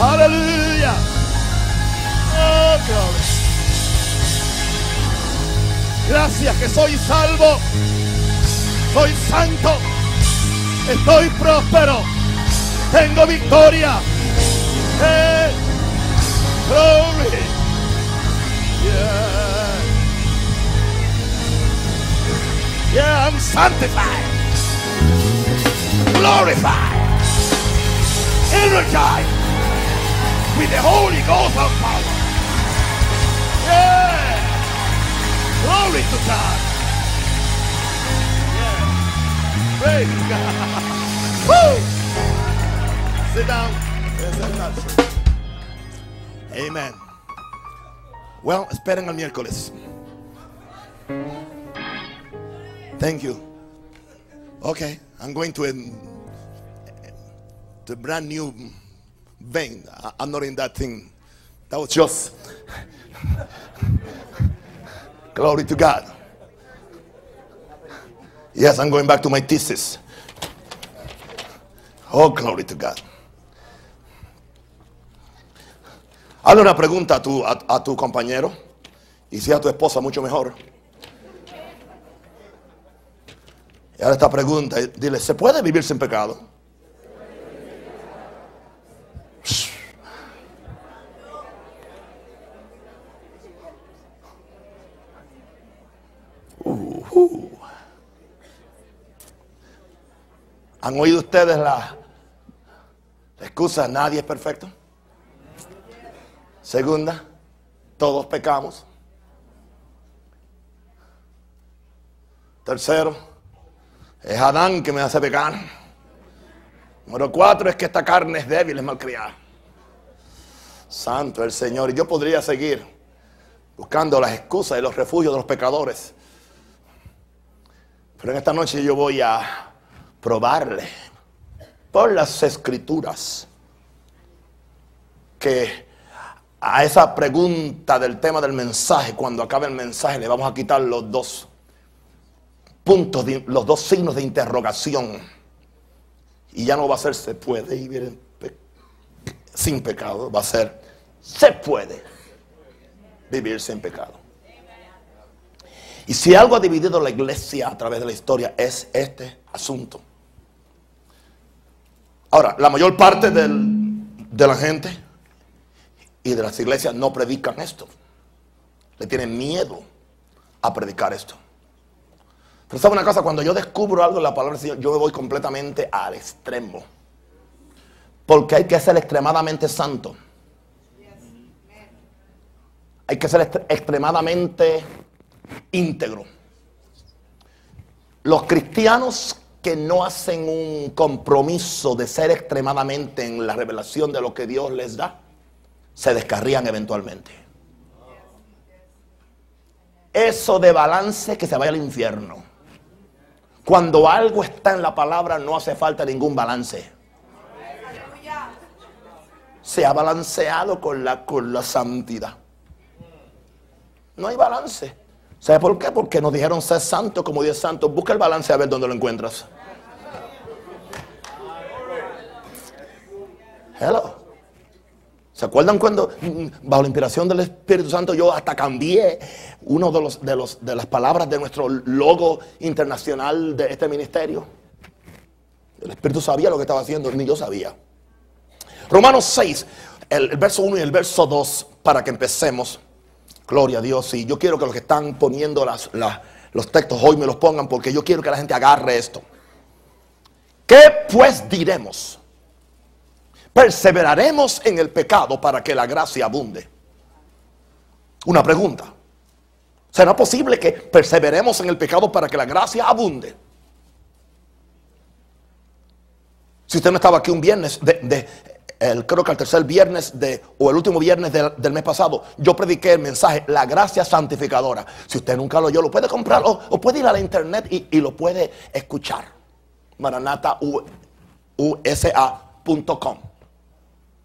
Aleluya. Oh. Gracias que soy salvo. Soy santo. Estoy próspero. Tengo victoria. Hey. Glory. Yeah, I'm sanctified. Glorified. Energized with the Holy Ghost of power. Yeah. Glory to God. Yeah. Praise God. Woo. Sit down. Amen. Well, esperen el miércoles. Thank you. Okay, I'm going to a, to a brand new vein. I- I'm not in that thing. That was just glory to God. Yes, I'm going back to my thesis. Oh, glory to God. Hazle una pregunta a tu, a, a tu compañero y si a tu esposa mucho mejor. Y ahora esta pregunta, dile, ¿se puede vivir sin pecado? Uh, ¿Han oído ustedes la, la excusa, nadie es perfecto? Segunda, todos pecamos. Tercero, es Adán que me hace pecar. Número cuatro es que esta carne es débil, es malcriada. Santo el Señor. Y yo podría seguir buscando las excusas y los refugios de los pecadores. Pero en esta noche yo voy a probarle por las escrituras que a esa pregunta del tema del mensaje, cuando acabe el mensaje, le vamos a quitar los dos puntos, de- los dos signos de interrogación. Y ya no va a ser se puede vivir sin pecado, va a ser se puede vivir sin pecado. Y si algo ha dividido la iglesia a través de la historia es este asunto. Ahora, la mayor parte del- de la gente y de las iglesias no predican esto. Le tienen miedo a predicar esto. Pero sabe una cosa, cuando yo descubro algo en la palabra del Señor, yo me voy completamente al extremo. Porque hay que ser extremadamente santo. Hay que ser extre- extremadamente íntegro. Los cristianos que no hacen un compromiso de ser extremadamente en la revelación de lo que Dios les da, se descarrían eventualmente. Eso de balance que se vaya al infierno. Cuando algo está en la palabra no hace falta ningún balance. Se ha balanceado con la, con la santidad. No hay balance. ¿Sabe por qué? Porque nos dijeron ser santo como Dios santo. Busca el balance a ver dónde lo encuentras. Hello. ¿Se acuerdan cuando mm, bajo la inspiración del Espíritu Santo yo hasta cambié uno de los de los de las palabras de nuestro logo internacional de este ministerio? El Espíritu sabía lo que estaba haciendo, ni yo sabía. Romanos 6, el, el verso 1 y el verso 2, para que empecemos. Gloria a Dios. Y yo quiero que los que están poniendo las- las- los textos hoy me los pongan porque yo quiero que la gente agarre esto. ¿Qué pues diremos? Perseveraremos en el pecado para que la gracia abunde. Una pregunta. ¿Será posible que perseveremos en el pecado para que la gracia abunde? Si usted no estaba aquí un viernes, de, el- creo que el tercer viernes de, o el último viernes del, mes pasado, yo prediqué el mensaje, la gracia santificadora. Si usted nunca lo oyó, lo puede comprar o, puede ir a la internet y, y lo puede escuchar. maranatausa.com.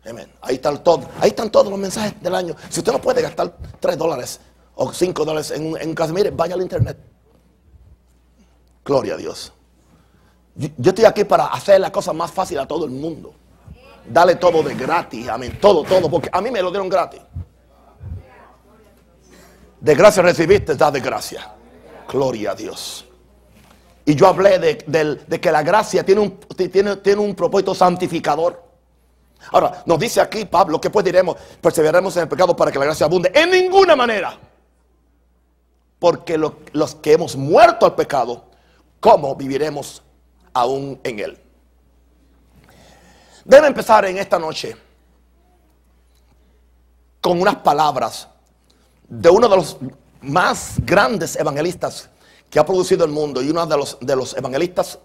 Amén. Ahí, está el todo, ahí están todos los mensajes del año. Si usted no puede gastar 3 dólares o 5 dólares en un, en caso, mire, vaya al internet. Gloria a Dios. Yo, estoy aquí para hacer la cosa más fácil a todo el mundo. Dale todo de gratis, amén. Todo, todo, porque a mí me lo dieron gratis. De gracia recibiste, da de gracia. Gloria a Dios. Y yo hablé de, que la gracia tiene un, tiene un propósito santificador. Ahora, nos dice aquí Pablo que pues diremos, perseveraremos en el pecado para que la gracia abunde. En ninguna manera. Porque lo- los que hemos muerto al pecado, ¿cómo viviremos aún en él? Debe empezar en esta noche con unas palabras de uno de los más grandes evangelistas que ha producido el mundo y uno de los, de los evangelistas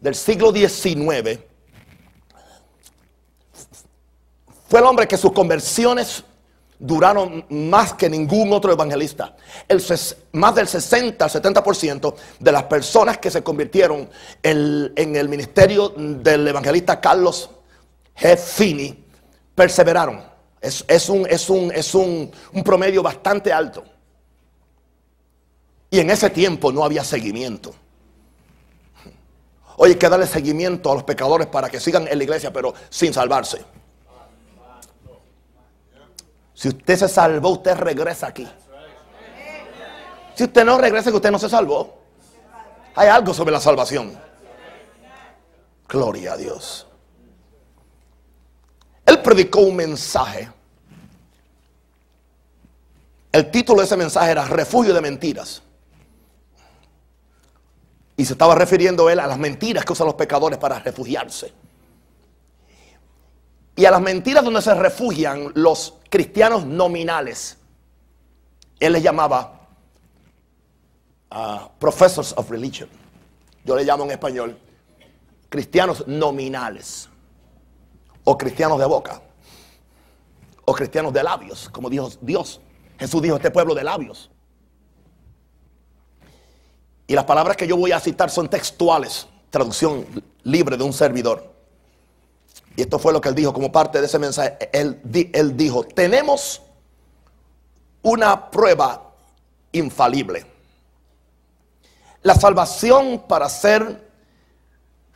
del siglo XIX. Fue el hombre que sus conversiones duraron más que ningún otro evangelista. Más del 60 al 70% de las personas que se convirtieron en, el ministerio del evangelista Carlos. Finney perseveraron. Es un- un promedio bastante alto. Y en ese tiempo no había seguimiento. Oye, hay que darle seguimiento a los pecadores para que sigan en la iglesia, pero sin salvarse. Si usted se salvó, usted regresa aquí. Si usted no regresa, que usted no se salvó. Hay algo sobre la salvación. Gloria a Dios. Él predicó un mensaje. El título de ese mensaje era Refugio de Mentiras. Y se estaba refiriendo él a las mentiras que usan los pecadores para refugiarse. Y a las mentiras donde se refugian los cristianos nominales. Él les llamaba ah, professors of religion. Yo le llamo en español cristianos nominales. O cristianos de boca. O cristianos de labios, como dijo Dios. Jesús dijo este pueblo de labios. Y las palabras que yo voy a citar son textuales, traducción libre de un servidor. Y esto fue lo que él dijo como parte de ese mensaje. Él, di- él dijo, tenemos una prueba infalible. La salvación para ser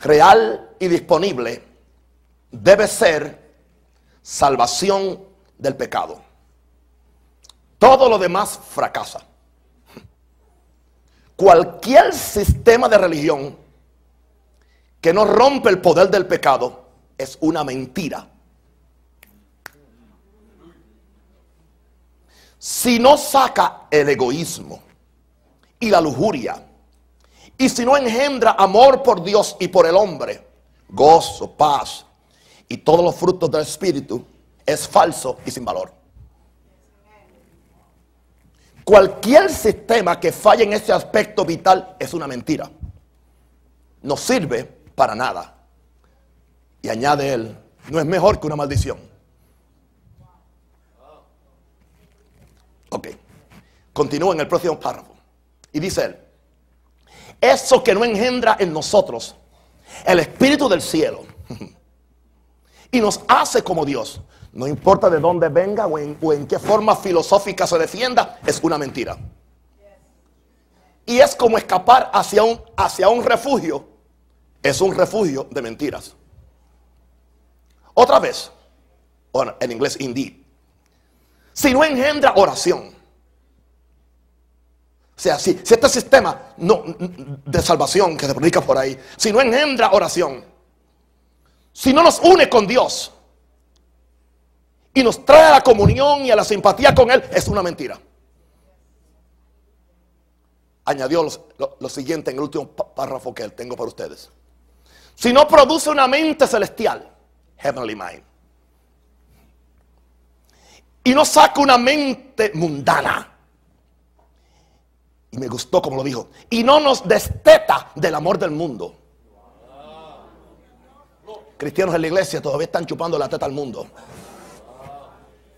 real y disponible debe ser salvación del pecado. Todo lo demás fracasa. Cualquier sistema de religión que no rompe el poder del pecado es una mentira. Si no saca el egoísmo y la lujuria, y si no engendra amor por Dios y por el hombre, gozo, paz y todos los frutos del Espíritu, es falso y sin valor. Cualquier sistema que falle en ese aspecto vital es una mentira. No sirve para nada. Y añade él, no es mejor que una maldición. Ok. Continúa en el próximo párrafo. Y dice él, eso que no engendra en nosotros el Espíritu del cielo y nos hace como Dios, no importa de dónde venga o en, o en qué forma filosófica se defienda, es una mentira. Y es como escapar hacia un, hacia un refugio, es un refugio de mentiras. Otra vez, en inglés indeed, si no engendra oración, o sea, si, este sistema de salvación que se predica por ahí, si no engendra oración, si no nos une con Dios y nos trae a la comunión y a la simpatía con Él, es una mentira. Añadió lo, lo siguiente en el último pá- párrafo que tengo para ustedes. Si no produce una mente celestial, heavenly mind, y no saca una mente mundana, y me gustó como lo dijo, y no nos desteta del amor del mundo. Cristianos en la iglesia todavía están chupando la teta al mundo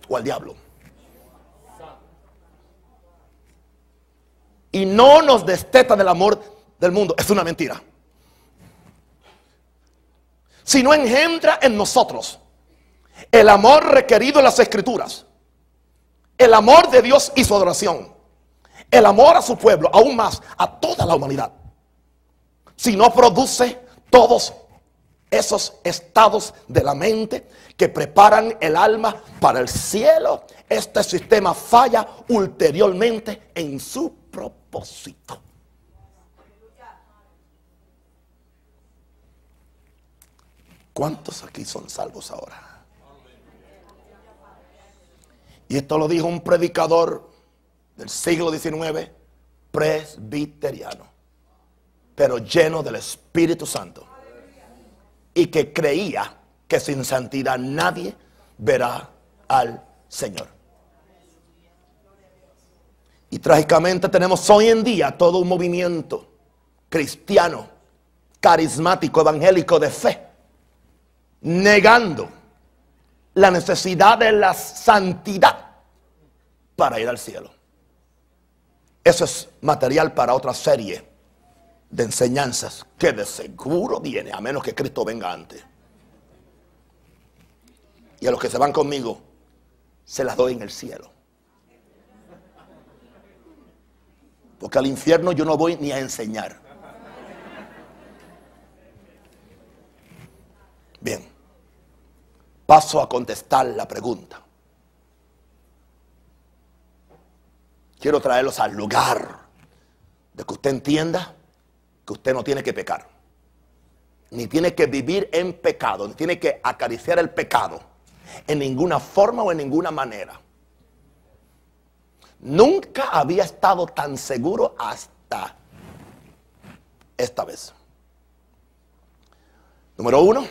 o al diablo. Y no nos desteta del amor del mundo. Es una mentira. Si no engendra en nosotros el amor requerido en las escrituras, el amor de Dios y su adoración, el amor a su pueblo, aún más a toda la humanidad. si no produce todos esos estados de la mente que preparan el alma para el cielo, este sistema falla ulteriormente en su propósito. ¿Cuántos aquí son salvos ahora? Y esto lo dijo un predicador del siglo XIX, presbiteriano, pero lleno del Espíritu Santo. Y que creía que sin santidad nadie verá al Señor. Y trágicamente tenemos hoy en día todo un movimiento cristiano, carismático, evangélico de fe, negando la necesidad de la santidad para ir al cielo. Eso es material para otra serie de enseñanzas que de seguro viene, a menos que Cristo venga antes. Y a los que se van conmigo, se las doy en el cielo. Porque al infierno yo no voy ni a enseñar. Bien, paso a contestar la pregunta. Quiero traerlos al lugar de que usted entienda que usted no tiene que pecar. Ni tiene que vivir en pecado, ni tiene que acariciar el pecado en ninguna forma o en ninguna manera. Nunca había estado tan seguro hasta esta vez. Número uno,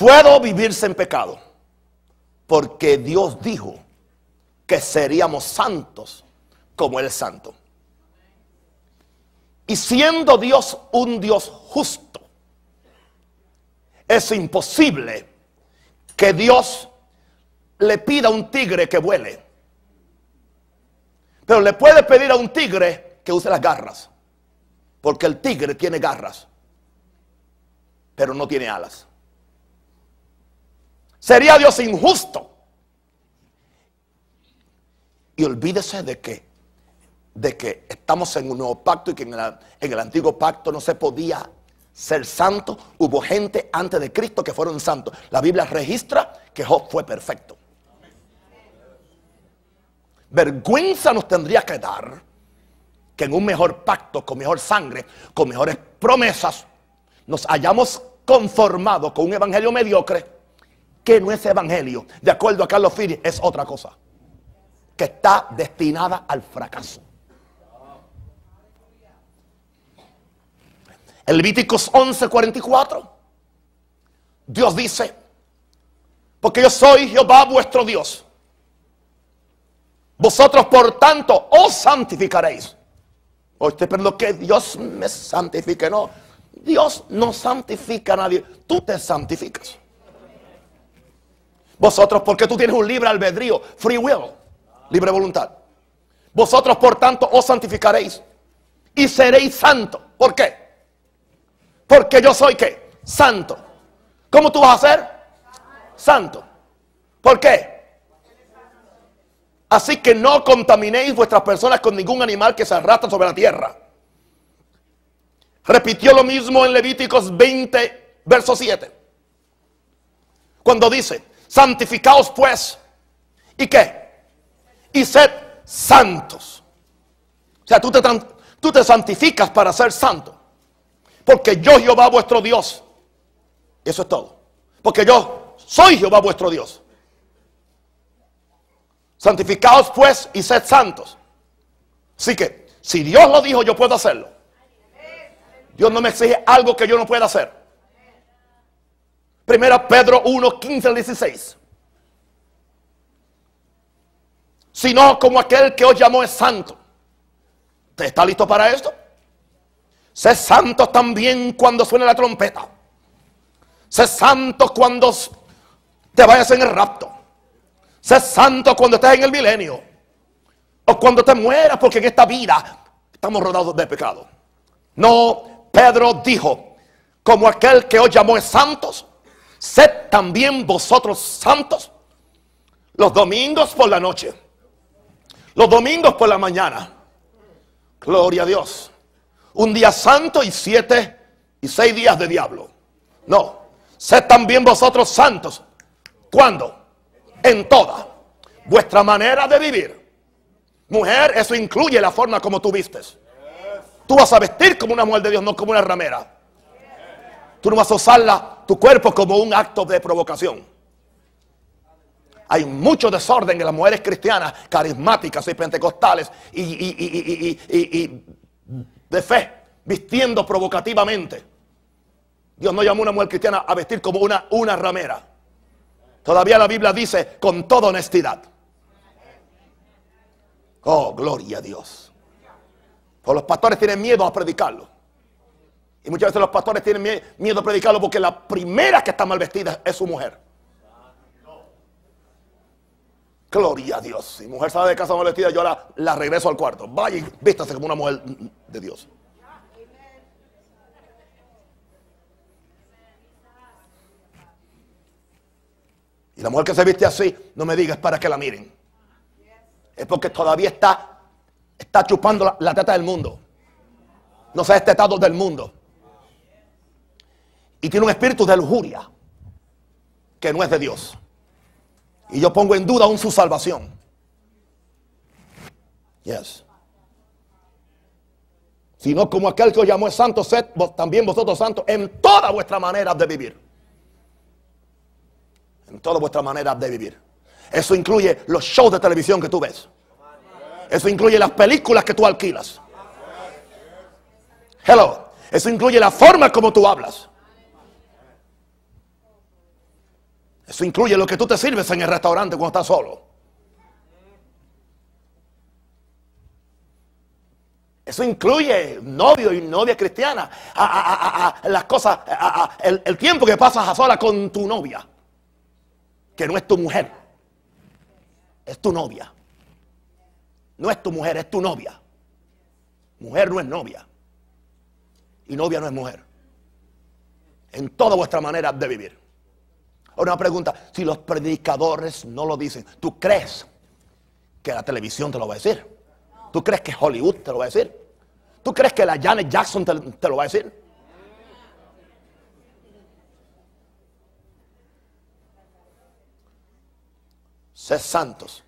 puedo vivirse en pecado porque Dios dijo que seríamos santos como es santo. Y siendo Dios un Dios justo, es imposible que Dios le pida a un tigre que vuele. Pero le puede pedir a un tigre que use las garras. Porque el tigre tiene garras, pero no tiene alas. Sería Dios injusto y olvídese de que, de que estamos en un nuevo pacto y que en el, antiguo pacto no se podía ser santo. Hubo gente antes de Cristo que fueron santos. La Biblia registra que Job fue perfecto. Vergüenza nos tendría que dar que en un mejor pacto, con mejor sangre, con mejores promesas, nos hayamos conformado con un evangelio mediocre que no es evangelio. De acuerdo a Carlos Fini, es otra cosa que está destinada al fracaso. El Levíticos 11:44, Dios dice, porque yo soy Jehová vuestro Dios. Vosotros por tanto os santificaréis. Oye, pero lo que Dios me santifique, no. Dios no santifica a nadie, tú te santificas. Vosotros, porque tú tienes un libre albedrío, free will libre voluntad. Vosotros, por tanto, os santificaréis y seréis santos. ¿Por qué? Porque yo soy qué? Santo. ¿Cómo tú vas a ser? Santo. ¿Por qué? Así que no contaminéis vuestras personas con ningún animal que se arrastra sobre la tierra. Repitió lo mismo en Levíticos 20, verso 7. Cuando dice, santificaos pues. ¿Y qué? y sed santos. O sea, tú te, tú te santificas para ser santo. Porque yo Jehová vuestro Dios. Eso es todo. Porque yo soy Jehová vuestro Dios. Santificaos pues y sed santos. Así que, si Dios lo dijo, yo puedo hacerlo. Dios no me exige algo que yo no pueda hacer. Primera Pedro 1, 15 al 16. sino como aquel que os llamó es santo. ¿Usted está listo para esto? Sé santo también cuando suene la trompeta. Sé santo cuando te vayas en el rapto. Sé santo cuando estés en el milenio. O cuando te mueras, porque en esta vida estamos rodados de pecado. No, Pedro dijo, como aquel que os llamó es santos, sed también vosotros santos los domingos por la noche los domingos por la mañana. Gloria a Dios. un día santo y siete y seis días de diablo. No, sed también vosotros santos. ¿Cuándo? En toda vuestra manera de vivir. Mujer, eso incluye la forma como tú vistes. Tú vas a vestir como una mujer de Dios, no como una ramera. Tú no vas a usar tu cuerpo como un acto de provocación. Hay mucho desorden en las mujeres cristianas, carismáticas y pentecostales y, de fe, vistiendo provocativamente. Dios no llamó a una mujer cristiana a vestir como una, una ramera. Todavía la Biblia dice con toda honestidad. Oh, gloria a Dios. Pues los pastores tienen miedo a predicarlo. Y muchas veces los pastores tienen miedo a predicarlo porque la primera que está mal vestida es su mujer. Gloria a Dios. Si mujer sale de casa mal vestida, yo la, la regreso al cuarto. Vaya y vístase como una mujer de Dios. Y la mujer que se viste así, no me digas para que la miren. Es porque todavía está, está chupando la, teta del mundo. No se ha estetado del mundo. Y tiene un espíritu de lujuria que no es de Dios. Y yo pongo en duda aún su salvación. Yes. Sino como aquel que os llamó santo, sed también vosotros santos en toda vuestra manera de vivir. En toda vuestra manera de vivir. Eso incluye los shows de televisión que tú ves. Eso incluye las películas que tú alquilas. Hello. Eso incluye la forma como tú hablas. Eso incluye lo que tú te sirves en el restaurante cuando estás solo. Eso incluye novio y novia cristiana. las cosas, el, el, tiempo que pasas a sola con tu novia. Que no es tu mujer. Es tu novia. No es tu mujer, es tu novia. Mujer no es novia. Y novia no es mujer. En toda vuestra manera de vivir. Una pregunta, si los predicadores no lo dicen, ¿tú crees que la televisión te lo va a decir? ¿Tú crees que Hollywood te lo va a decir? ¿Tú crees que la Janet Jackson te, te lo va a decir? Sed santos,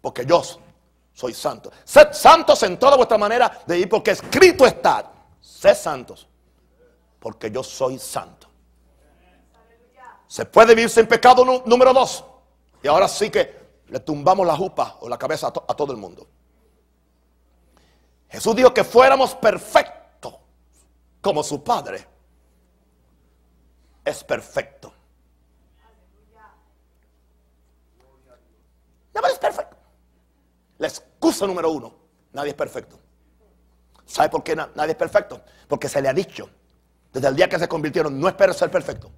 porque yo soy santo. Sed santos en toda vuestra manera de ir, porque escrito está. Sed santos, porque yo soy santo. Se puede vivir sin pecado número dos. Y ahora sí que le tumbamos la jupa o la cabeza a, todo el mundo. Jesús dijo que fuéramos perfectos como su Padre es perfecto. Nadie es perfecto. La excusa número uno, nadie es perfecto. ¿Sabe por qué nadie es perfecto? Porque se le ha dicho desde el día que se convirtieron, no espero ser perfecto.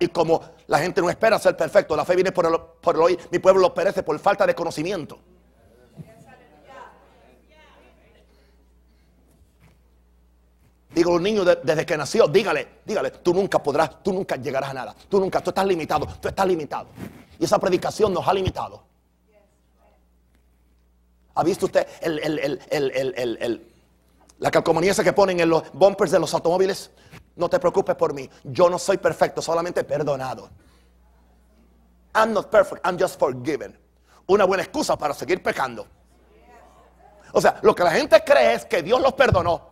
Y como la gente no espera ser perfecto, la fe viene por el, oír, mi pueblo lo perece por falta de conocimiento. Digo los niños desde que nació, dígale, dígale, tú nunca podrás, tú nunca llegarás a nada. Tú nunca, tú estás limitado, tú estás limitado. Y esa predicación nos ha limitado. ¿Ha visto usted la calcomanía esa que ponen en los bumpers de los automóviles? No te preocupes por mí. Yo no soy perfecto, solamente perdonado. I'm not perfect, I'm just forgiven. Una buena excusa para seguir pecando. O sea, lo que la gente cree es que Dios los perdonó.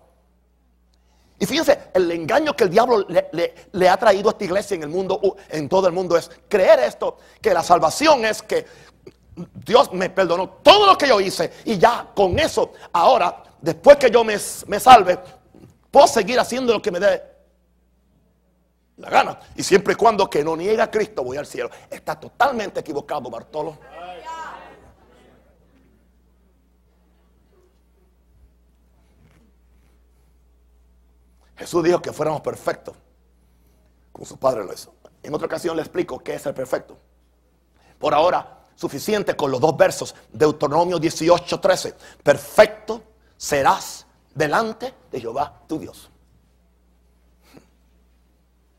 Y fíjense, el engaño que el diablo le, ha traído a esta iglesia en el mundo, en todo el mundo, es creer esto, que la salvación es que Dios me perdonó todo lo que yo hice y ya con eso, ahora, después que yo me, me salve, puedo seguir haciendo lo que me dé la gana. Y siempre y cuando que no niega a Cristo voy al cielo. Está totalmente equivocado, Bartolo. Jesús dijo que fuéramos perfectos, como su Padre lo hizo. En otra ocasión le explico qué es el perfecto. Por ahora, suficiente con los dos versos, Deuteronomio 18, 13. Perfecto serás delante de Jehová tu Dios.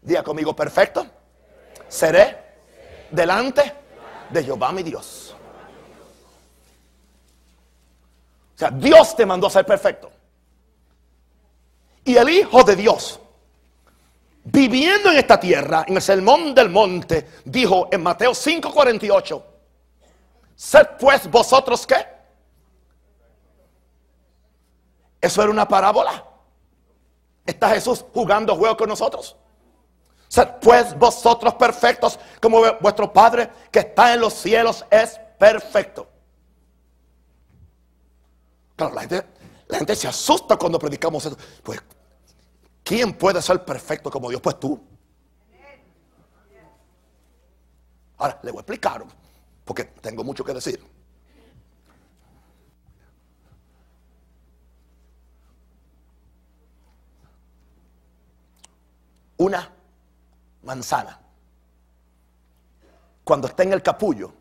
Diga conmigo, perfecto. Seré delante de Jehová mi Dios. O sea, Dios te mandó a ser perfecto. Y el Hijo de Dios, viviendo en esta tierra, en el sermón del monte, dijo en Mateo 5:48, sed pues vosotros qué? Eso era una parábola. Está Jesús jugando juego con nosotros. Sed pues vosotros perfectos como vuestro Padre que está en los cielos es perfecto. Claro, la gente, la gente se asusta cuando predicamos eso. Pues, ¿quién puede ser perfecto como Dios? Pues tú. Ahora, le voy a explicar, porque tengo mucho que decir. Una manzana, cuando está en el capullo,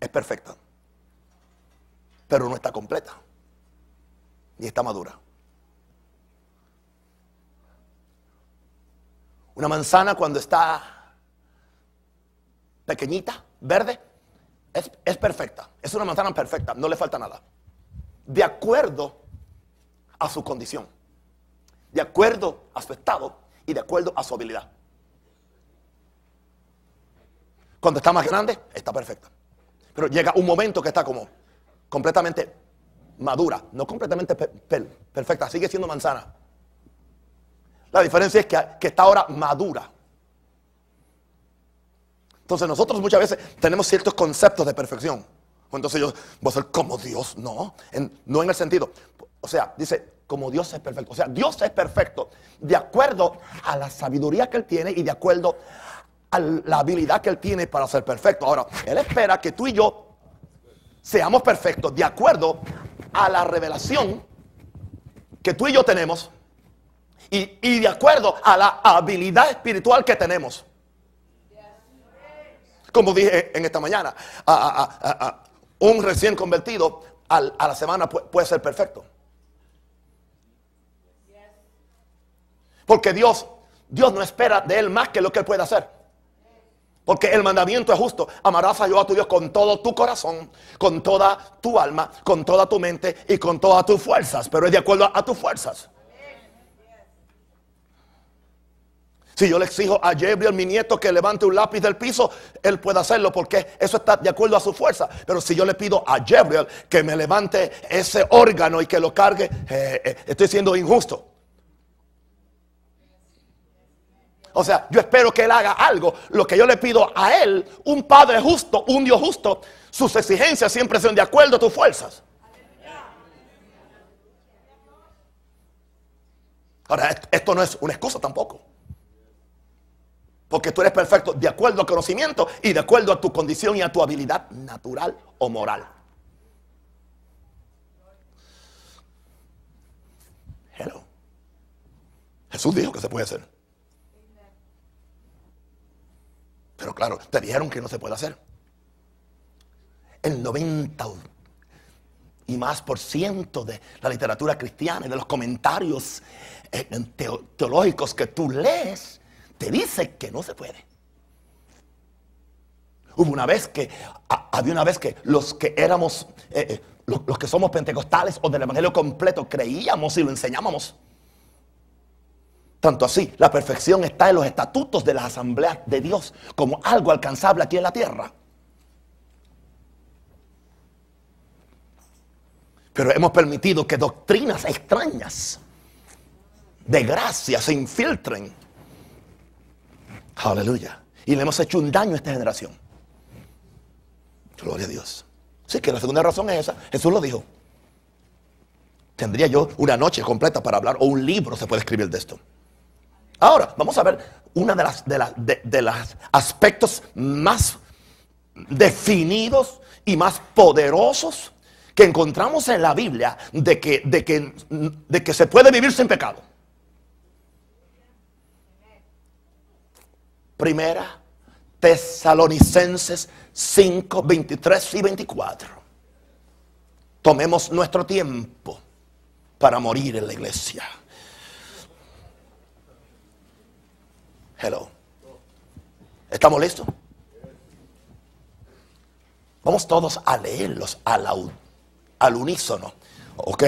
es perfecta, pero no está completa, ni está madura. Una manzana cuando está pequeñita, verde, es, es, perfecta. Es una manzana perfecta, no le falta nada. De acuerdo a su condición, de acuerdo a su estado y de acuerdo a su habilidad. Cuando está más grande, está perfecta. Pero llega un momento que está como completamente madura, no completamente perfecta, sigue siendo manzana. La diferencia es que, que está ahora madura. Entonces nosotros muchas veces tenemos ciertos conceptos de perfección. Entonces yo voy a ser como Dios, no, no en el sentido. O sea, dice, como Dios es perfecto. O sea, Dios es perfecto de acuerdo a la sabiduría que Él tiene y de acuerdo la habilidad que Él tiene para ser perfecto. Ahora, Él espera que tú y yo seamos perfectos de acuerdo a la revelación que tú y yo tenemos y, de acuerdo a la habilidad espiritual que tenemos. Como dije en esta mañana, un recién convertido a la semana puede ser perfecto. Porque Dios, Dios no espera de él más que lo que él puede hacer. Porque el mandamiento es justo. Amarás a Dios a tu Dios con todo tu corazón, con toda tu alma, con toda tu mente y con todas tus fuerzas. Pero es de acuerdo a, tus fuerzas. Si yo le exijo a Gabriel, mi nieto, que levante un lápiz del piso, él puede hacerlo porque eso está de acuerdo a su fuerza. Pero si yo le pido a Gabriel que me levante ese órgano y que lo cargue, eh, eh, estoy siendo injusto. O sea, yo espero que Él haga algo. Lo que yo le pido a Él, un Padre justo, un Dios justo, sus exigencias siempre son de acuerdo a tus fuerzas. Ahora, esto no es una excusa tampoco. Porque tú eres perfecto de acuerdo al conocimiento y de acuerdo a tu condición y a tu habilidad natural o moral. Hello. Jesús dijo que se puede hacer. Pero claro, te dijeron que no se puede hacer. El 90 y más por ciento de la literatura cristiana y de los comentarios eh, teológicos que tú lees, te dice que no se puede. Hubo una vez que, había una vez que los que éramos, eh, eh, los que somos pentecostales o del Evangelio completo, creíamos y lo enseñábamos tanto así, la perfección está en los estatutos de las asambleas de Dios como algo alcanzable aquí en la tierra. Pero hemos permitido que doctrinas extrañas de gracia se infiltren. Aleluya. Y le hemos hecho un daño a esta generación. Gloria a Dios. Sí, que la segunda razón es esa. Jesús lo dijo. Tendría yo una noche completa para hablar o un libro se puede escribir de esto. Ahora, vamos a ver uno de las, de, los aspectos más definidos y más poderosos que encontramos en la Biblia de que, de que, de que se puede vivir sin pecado. Primera Tesalonicenses 5, 23 y 24. Tomemos nuestro tiempo para morir en la iglesia. Hello. ¿Estamos listos? Vamos todos a leerlos al, al unísono. ¿Ok?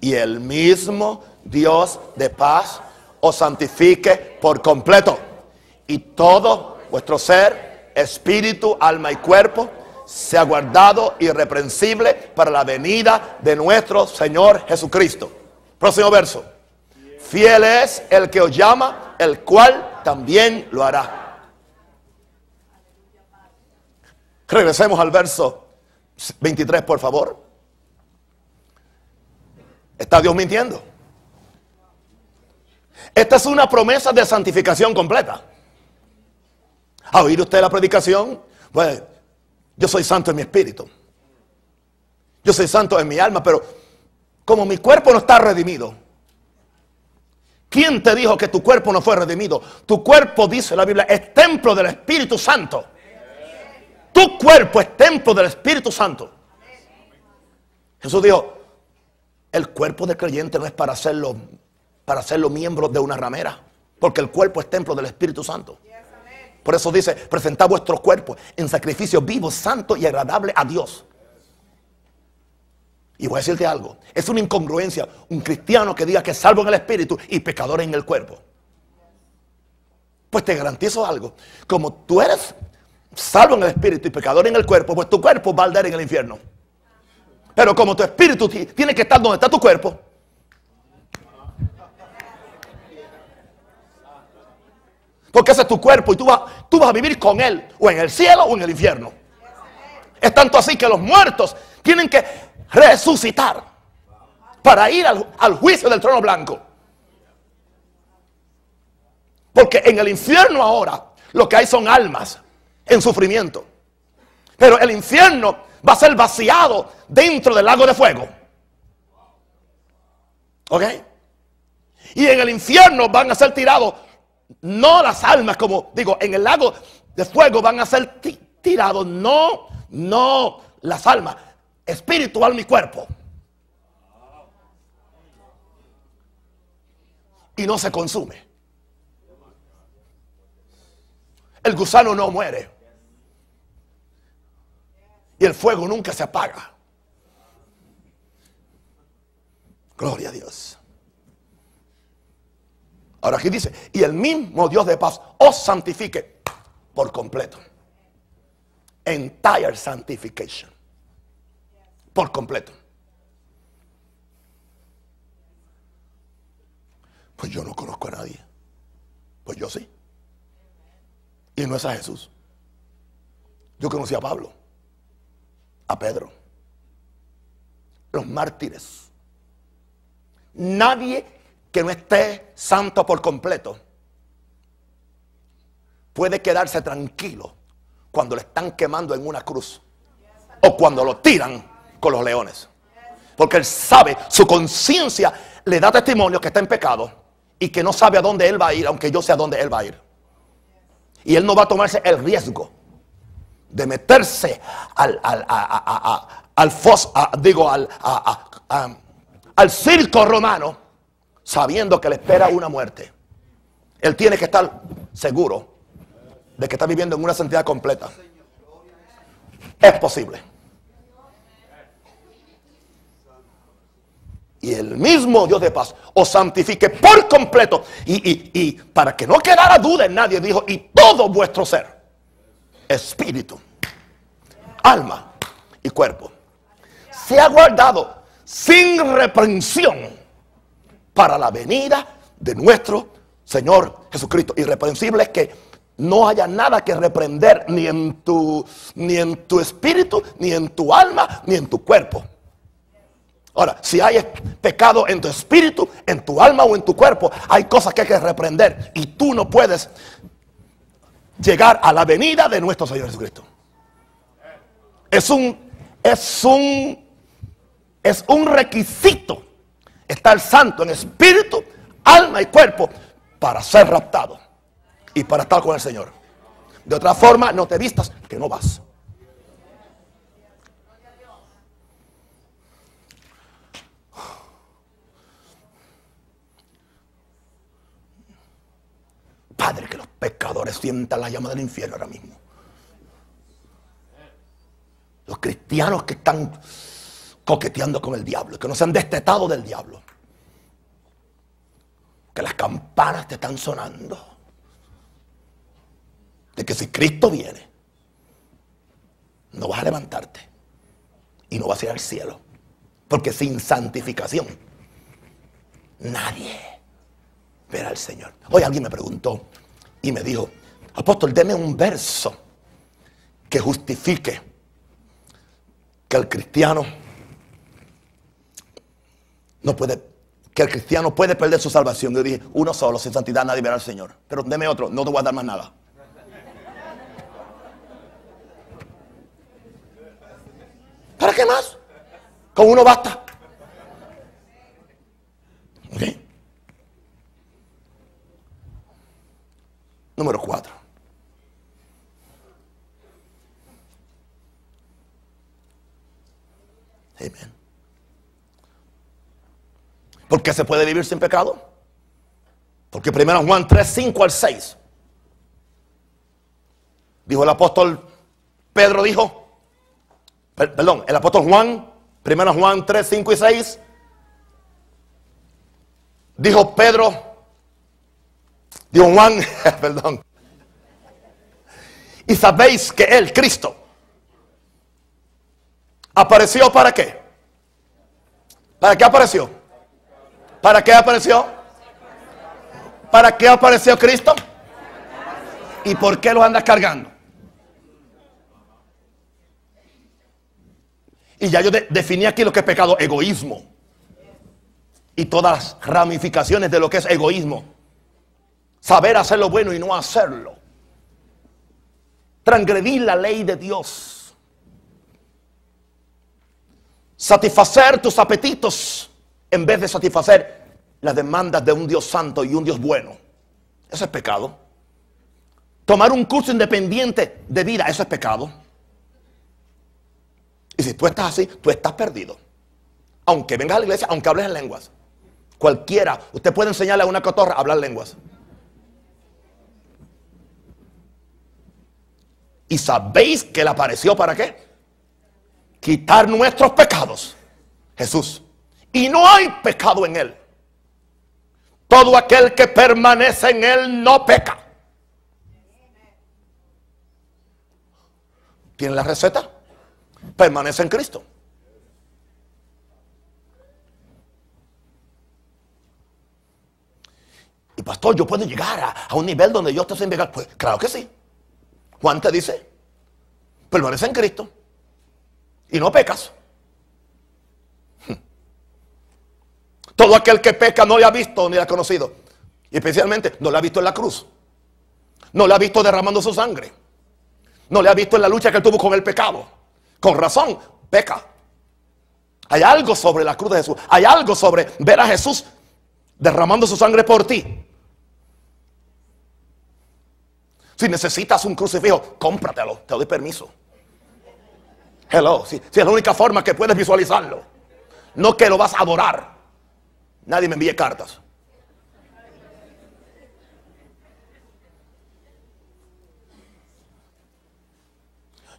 Y el mismo Dios de paz os santifique por completo. Y todo vuestro ser, espíritu, alma y cuerpo sea guardado irreprensible para la venida de nuestro Señor Jesucristo. Próximo verso. Fiel es el que os llama, el cual también lo hará. Regresemos al verso 23, por favor. ¿Está Dios mintiendo? Esta es una promesa de santificación completa. ¿Ha oído usted la predicación? Pues yo soy santo en mi espíritu. Yo soy santo en mi alma, pero como mi cuerpo no está redimido. ¿Quién te dijo que tu cuerpo no fue redimido? Tu cuerpo, dice la Biblia, es templo del Espíritu Santo. Tu cuerpo es templo del Espíritu Santo. Jesús dijo, el cuerpo del creyente no es para hacerlo, para hacerlo miembro de una ramera, porque el cuerpo es templo del Espíritu Santo. Por eso dice, presentad vuestros cuerpos en sacrificio vivo, santo y agradable a Dios. Y voy a decirte algo, es una incongruencia un cristiano que diga que es salvo en el espíritu y pecador en el cuerpo. Pues te garantizo algo, como tú eres salvo en el espíritu y pecador en el cuerpo, pues tu cuerpo va a arder en el infierno. Pero como tu espíritu tiene que estar donde está tu cuerpo, porque ese es tu cuerpo y tú vas, tú vas a vivir con él, o en el cielo o en el infierno. Es tanto así que los muertos tienen que resucitar para ir al, al juicio del trono blanco. Porque en el infierno ahora lo que hay son almas en sufrimiento. Pero el infierno va a ser vaciado dentro del lago de fuego. ¿Ok? Y en el infierno van a ser tirados, no las almas, como digo, en el lago de fuego van a ser tirados, no, no las almas, espiritual mi cuerpo. Y no se consume. El gusano no muere. Y el fuego nunca se apaga. Gloria a Dios. Ahora aquí dice, y el mismo Dios de paz os santifique por completo. Entire sanctification. Por completo. Pues yo no conozco a nadie. Pues yo sí. Y no es a Jesús. Yo conocí a Pablo a Pedro. Los mártires. Nadie que no esté santo por completo puede quedarse tranquilo cuando le están quemando en una cruz o cuando lo tiran con los leones. Porque él sabe, su conciencia le da testimonio que está en pecado y que no sabe a dónde él va a ir, aunque yo sé a dónde él va a ir. Y él no va a tomarse el riesgo de meterse al, al, fos, digo, al, al circo romano, sabiendo que le espera una muerte. Él tiene que estar seguro de que está viviendo en una santidad completa. Es posible. Y el mismo Dios de paz os santifique por completo. Y, y, y para que no quedara duda en nadie, dijo, y todo vuestro ser espíritu, alma y cuerpo. Se ha guardado sin reprensión para la venida de nuestro Señor Jesucristo. Irreprensible es que no haya nada que reprender ni en tu ni en tu espíritu, ni en tu alma, ni en tu cuerpo. Ahora, si hay pecado en tu espíritu, en tu alma o en tu cuerpo, hay cosas que hay que reprender y tú no puedes llegar a la venida de nuestro Señor Jesucristo. Es un, es un, es un requisito estar santo en espíritu, alma y cuerpo para ser raptado y para estar con el Señor. De otra forma, no te vistas que no vas. Padre, que los pecadores sientan la llama del infierno ahora mismo. Los cristianos que están coqueteando con el diablo, que no se han destetado del diablo. que las campanas te están sonando. De que si Cristo viene, no vas a levantarte y no vas a ir al cielo. Porque sin santificación, nadie verá al Señor. Hoy alguien me preguntó y me dijo, apóstol, deme un verso que justifique que el cristiano no puede, que el cristiano puede perder su salvación. Yo dije, uno solo, sin santidad nadie verá al Señor. Pero deme otro, no te voy a dar más nada. ¿Para qué más? Con uno basta. Número cuatro. Amén. ¿Por qué se puede vivir sin pecado? Porque primero Juan 3, 5 al 6. Dijo el apóstol Pedro, dijo, perdón, el apóstol Juan, primero Juan 3, 5 y 6. Dijo Pedro, Juan, perdón. Y sabéis que Él, Cristo, apareció para qué? ¿Para qué apareció? ¿Para qué apareció? ¿Para qué apareció Cristo? ¿Y por qué lo andas cargando? Y ya yo definí aquí lo que es pecado, egoísmo. Y todas las ramificaciones de lo que es egoísmo. Saber hacer lo bueno y no hacerlo. Transgredir la ley de Dios. Satisfacer tus apetitos en vez de satisfacer las demandas de un Dios santo y un Dios bueno. Eso es pecado. Tomar un curso independiente de vida, eso es pecado. Y si tú estás así, tú estás perdido. Aunque vengas a la iglesia, aunque hables en lenguas. Cualquiera, usted puede enseñarle a una cotorra a hablar lenguas. Y sabéis que él apareció para qué? Quitar nuestros pecados. Jesús. Y no hay pecado en él. Todo aquel que permanece en él no peca. ¿Tiene la receta? permanece en Cristo. Y pastor, yo puedo llegar a, un nivel donde yo estoy sin pecar. Pues claro que sí. Juan te dice, permanece en Cristo y no pecas. Todo aquel que peca no le ha visto ni le ha conocido. Y especialmente no le ha visto en la cruz. No le ha visto derramando su sangre. No le ha visto en la lucha que él tuvo con el pecado. Con razón, peca. Hay algo sobre la cruz de Jesús. Hay algo sobre ver a Jesús derramando su sangre por ti. Si necesitas un crucifijo, cómpratelo. Te doy permiso. Hello. Si, es la única forma que puedes visualizarlo. No que lo vas a adorar. Nadie me envíe cartas.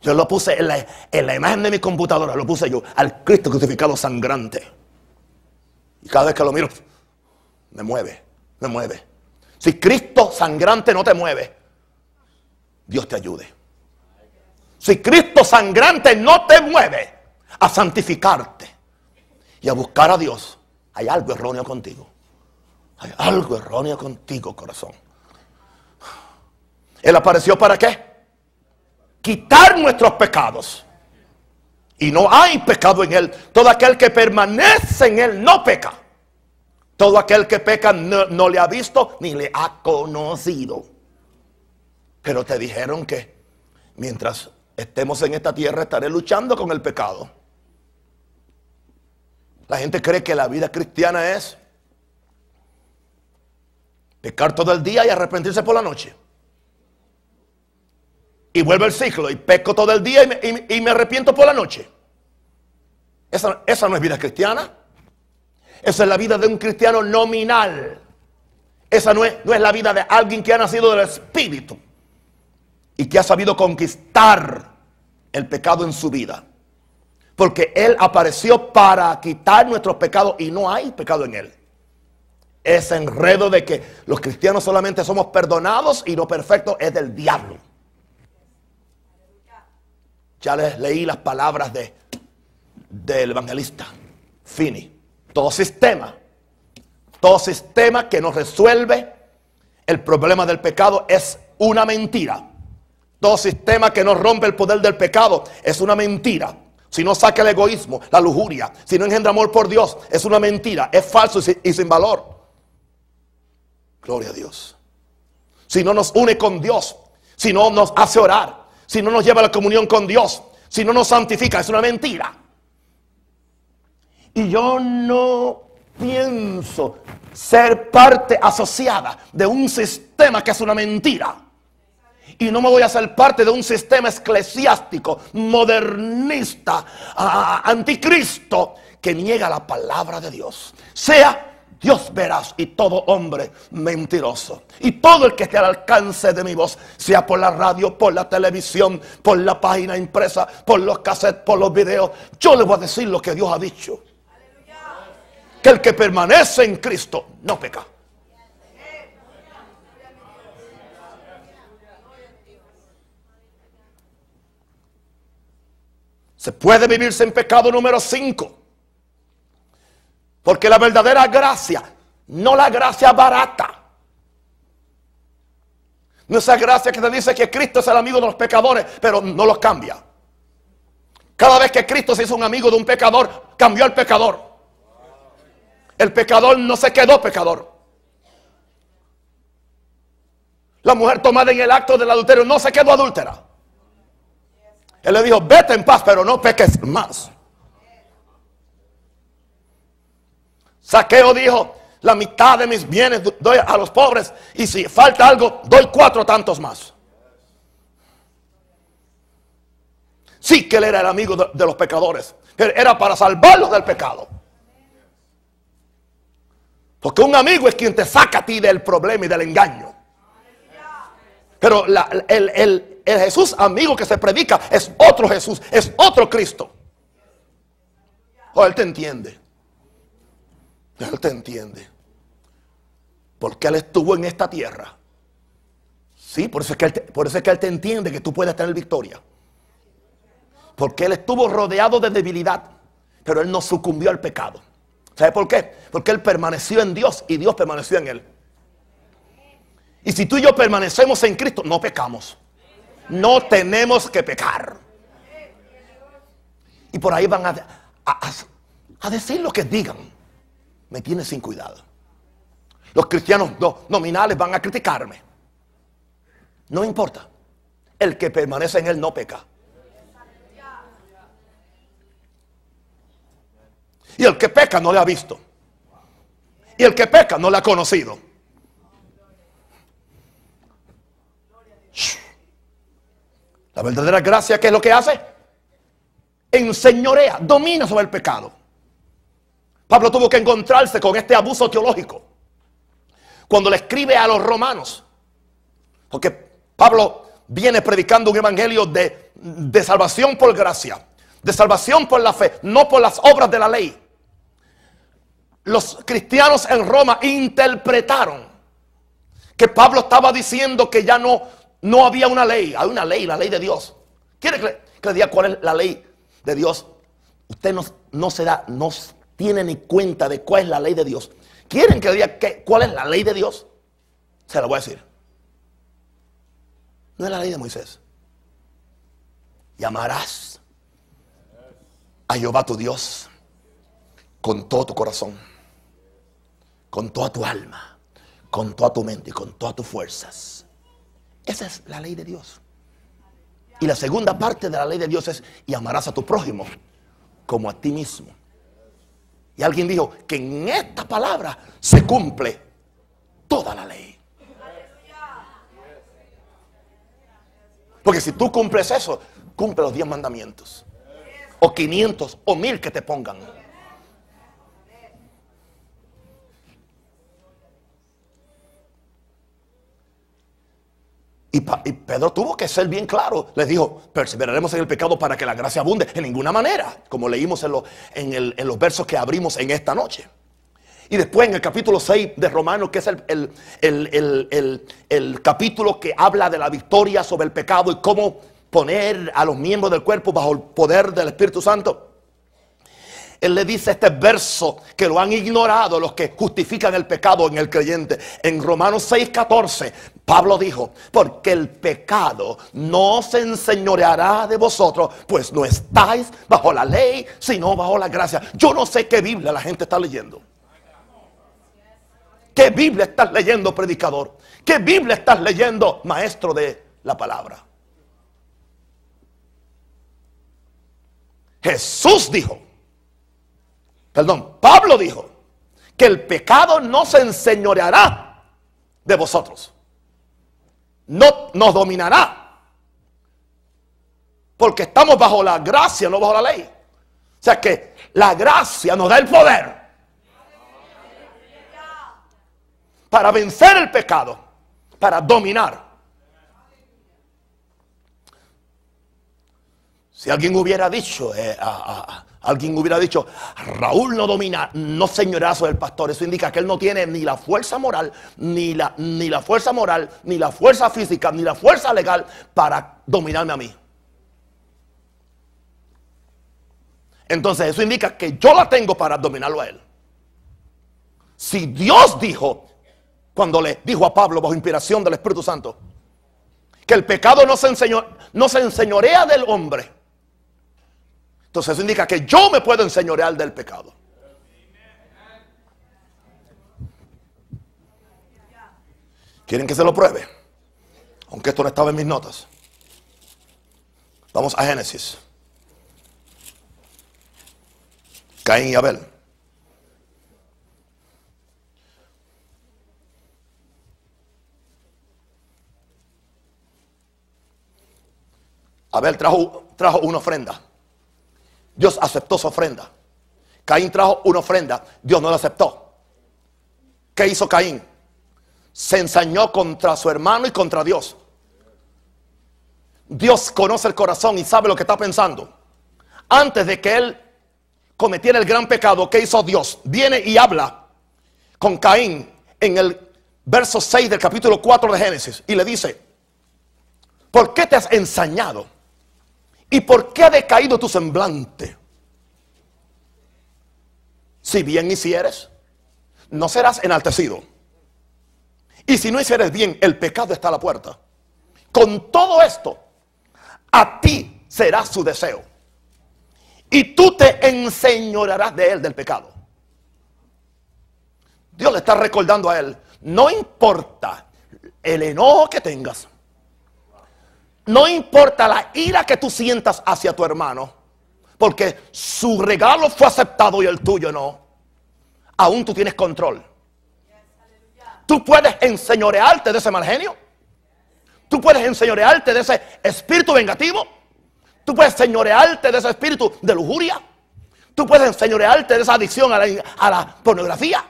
Yo lo puse en la, imagen de mi computadora, lo puse yo, al Cristo crucificado sangrante. Y cada vez que lo miro, me mueve, me mueve. Si Cristo sangrante no te mueve, Dios te ayude. Si Cristo sangrante no te mueve a santificarte y a buscar a Dios, hay algo erróneo contigo. Hay algo erróneo contigo, corazón. Él apareció para qué? quitar nuestros pecados. Y no hay pecado en él. Todo aquel que permanece en él no peca. Todo aquel que peca no, le ha visto ni le ha conocido. Pero te dijeron que mientras estemos en esta tierra estaré luchando con el pecado. La gente cree que la vida cristiana es pecar todo el día y arrepentirse por la noche y vuelve el ciclo y peco todo el día y me, arrepiento por la noche. Esa, esa, no es vida cristiana. Esa es la vida de un cristiano nominal. Esa no es, no es la vida de alguien que ha nacido del Espíritu y que ha sabido conquistar el pecado en su vida. Porque Él apareció para quitar nuestros pecados y no hay pecado en Él. ese enredo de que los cristianos solamente somos perdonados y no perfectos es del diablo. Ya les leí las palabras de, del evangelista Fini. Todo sistema, todo sistema que nos resuelve el problema del pecado es una mentira. Todo sistema que nos rompe el poder del pecado es una mentira. Si no saca el egoísmo, la lujuria, si no engendra amor por Dios, es una mentira, es falso y sin valor. Gloria a Dios. Si no nos une con Dios, si no nos hace orar, si no nos lleva a la comunión con Dios, si no nos santifica, es una mentira. Y yo no pienso ser parte asociada de un sistema que es una mentira. Y no me voy a ser parte de un sistema eclesiástico, modernista, anticristo, que niega la palabra de Dios. Sea Dios verás y todo hombre mentiroso. Y todo el que esté al alcance de mi voz, sea por la radio, por la televisión, por la página impresa, por los cassettes, por los videos, yo le voy a decir lo que Dios ha dicho. Que el que permanece en Cristo no peca. Se puede vivir sin pecado número 5. Porque la verdadera gracia, no la gracia barata. No esa gracia que te dice que Cristo es el amigo de los pecadores, pero no los cambia. Cada vez que Cristo se hizo un amigo de un pecador, cambió al pecador. El pecador no se quedó pecador. La mujer tomada en el acto del adulterio no se quedó adúltera. Él le dijo, vete en paz, pero no peques más. Saqueo dijo, la mitad de mis bienes doy a los pobres y si falta algo, doy cuatro tantos más. Sí que él era el amigo de, los pecadores. Era para salvarlos del pecado. Porque un amigo es quien te saca a ti del problema y del engaño. Pero el, Jesús amigo que se predica es otro Jesús, es otro Cristo. O oh, Él te entiende. Él te entiende. Porque Él estuvo en esta tierra. Sí, por eso, es que él te, por eso es que Él te entiende que tú puedes tener victoria. Porque Él estuvo rodeado de debilidad, pero Él no sucumbió al pecado. ¿Sabe por qué? Porque Él permaneció en Dios y Dios permaneció en Él. Y si tú y yo permanecemos en Cristo, no pecamos. No tenemos que pecar. Y por ahí van a, decir lo que digan. Me tiene sin cuidado. Los cristianos nominales van a criticarme. No importa. El que permanece en él no peca. Y el que peca no le ha visto. Y el que peca no le ha conocido. La verdadera gracia, ¿qué es lo que hace? Enseñorea, domina sobre el pecado. Pablo tuvo que encontrarse con este abuso teológico cuando le escribe a los romanos. Porque Pablo viene predicando un evangelio de, de salvación por gracia, de salvación por la fe, no por las obras de la ley. Los cristianos en Roma interpretaron que Pablo estaba diciendo que ya no no había una ley, hay una ley, la ley de Dios. ¿Quiere que le, diga cuál es la ley de Dios? Usted no, no se da, no tiene ni cuenta de cuál es la ley de Dios. ¿Quieren que le diga cuál es la ley de Dios? Se la voy a decir. No es la ley de Moisés. Llamarás a Jehová tu Dios con todo tu corazón, con toda tu alma, con toda tu mente y con todas tus fuerzas esa es la ley de Dios. Y la segunda parte de la ley de Dios es, y amarás a tu prójimo como a ti mismo. Y alguien dijo que en esta palabra se cumple toda la ley. Porque si tú cumples eso, cumple los diez mandamientos. O 500 o mil que te pongan. Y, Pedro tuvo que ser bien claro. Les dijo, perseveraremos en el pecado para que la gracia abunde. En ninguna manera, como leímos en, los versos que abrimos en esta noche. Y después en el capítulo 6 de Romanos, que es el, capítulo que habla de la victoria sobre el pecado y cómo poner a los miembros del cuerpo bajo el poder del Espíritu Santo. Él le dice este verso que lo han ignorado los que justifican el pecado en el creyente. En Romanos 6:14, Pablo dijo, porque el pecado no se enseñoreará de vosotros, pues no estáis bajo la ley, sino bajo la gracia. Yo no sé qué Biblia la gente está leyendo. ¿Qué Biblia estás leyendo, predicador? ¿Qué Biblia estás leyendo, maestro de la palabra? Jesús dijo, perdón, Pablo dijo que el pecado no se enseñoreará de vosotros. No nos dominará. Porque estamos bajo la gracia, no bajo la ley. O sea que la gracia nos da el poder para vencer el pecado, para dominar. Si alguien hubiera dicho, eh, a- alguien hubiera dicho, Raúl no domina, no señorazo del pastor, eso indica que él no tiene ni la fuerza moral, ni la, ni la fuerza moral, ni la fuerza física, ni la fuerza legal para dominarme a mí. Entonces eso indica que yo la tengo para dominarlo a él. Si Dios dijo, cuando le dijo a Pablo bajo inspiración del Espíritu Santo, que el pecado no se, no se enseñorea del hombre, entonces eso indica que yo me puedo enseñorear del pecado. ¿Quieren que se lo pruebe? Aunque esto no estaba en mis notas. Vamos a Génesis. Caín y Abel. Abel trajo, trajo una ofrenda. Dios aceptó su ofrenda. Caín trajo una ofrenda. Dios no la aceptó. ¿Qué hizo Caín? Se ensañó contra su hermano y contra Dios. Dios conoce el corazón y sabe lo que está pensando. Antes de que él cometiera el gran pecado, ¿qué hizo Dios? Viene y habla con Caín en el verso 6 del capítulo 4 de Génesis y le dice, ¿por qué te has ensañado? ¿Y por qué ha decaído tu semblante? Si bien hicieres, no serás enaltecido. Y si no hicieres bien, el pecado está a la puerta. Con todo esto, a ti será su deseo. Y tú te enseñorearás de él, del pecado. Dios le está recordando a él, no importa el enojo que tengas, no importa la ira que tú sientas hacia tu hermano, porque su regalo fue aceptado y el tuyo no. Aún tú tienes control. Tú puedes enseñorearte de ese mal genio. Tú puedes enseñorearte de ese espíritu vengativo. Tú puedes enseñorearte de ese espíritu de lujuria. Tú puedes enseñorearte de esa adicción a la, a la pornografía.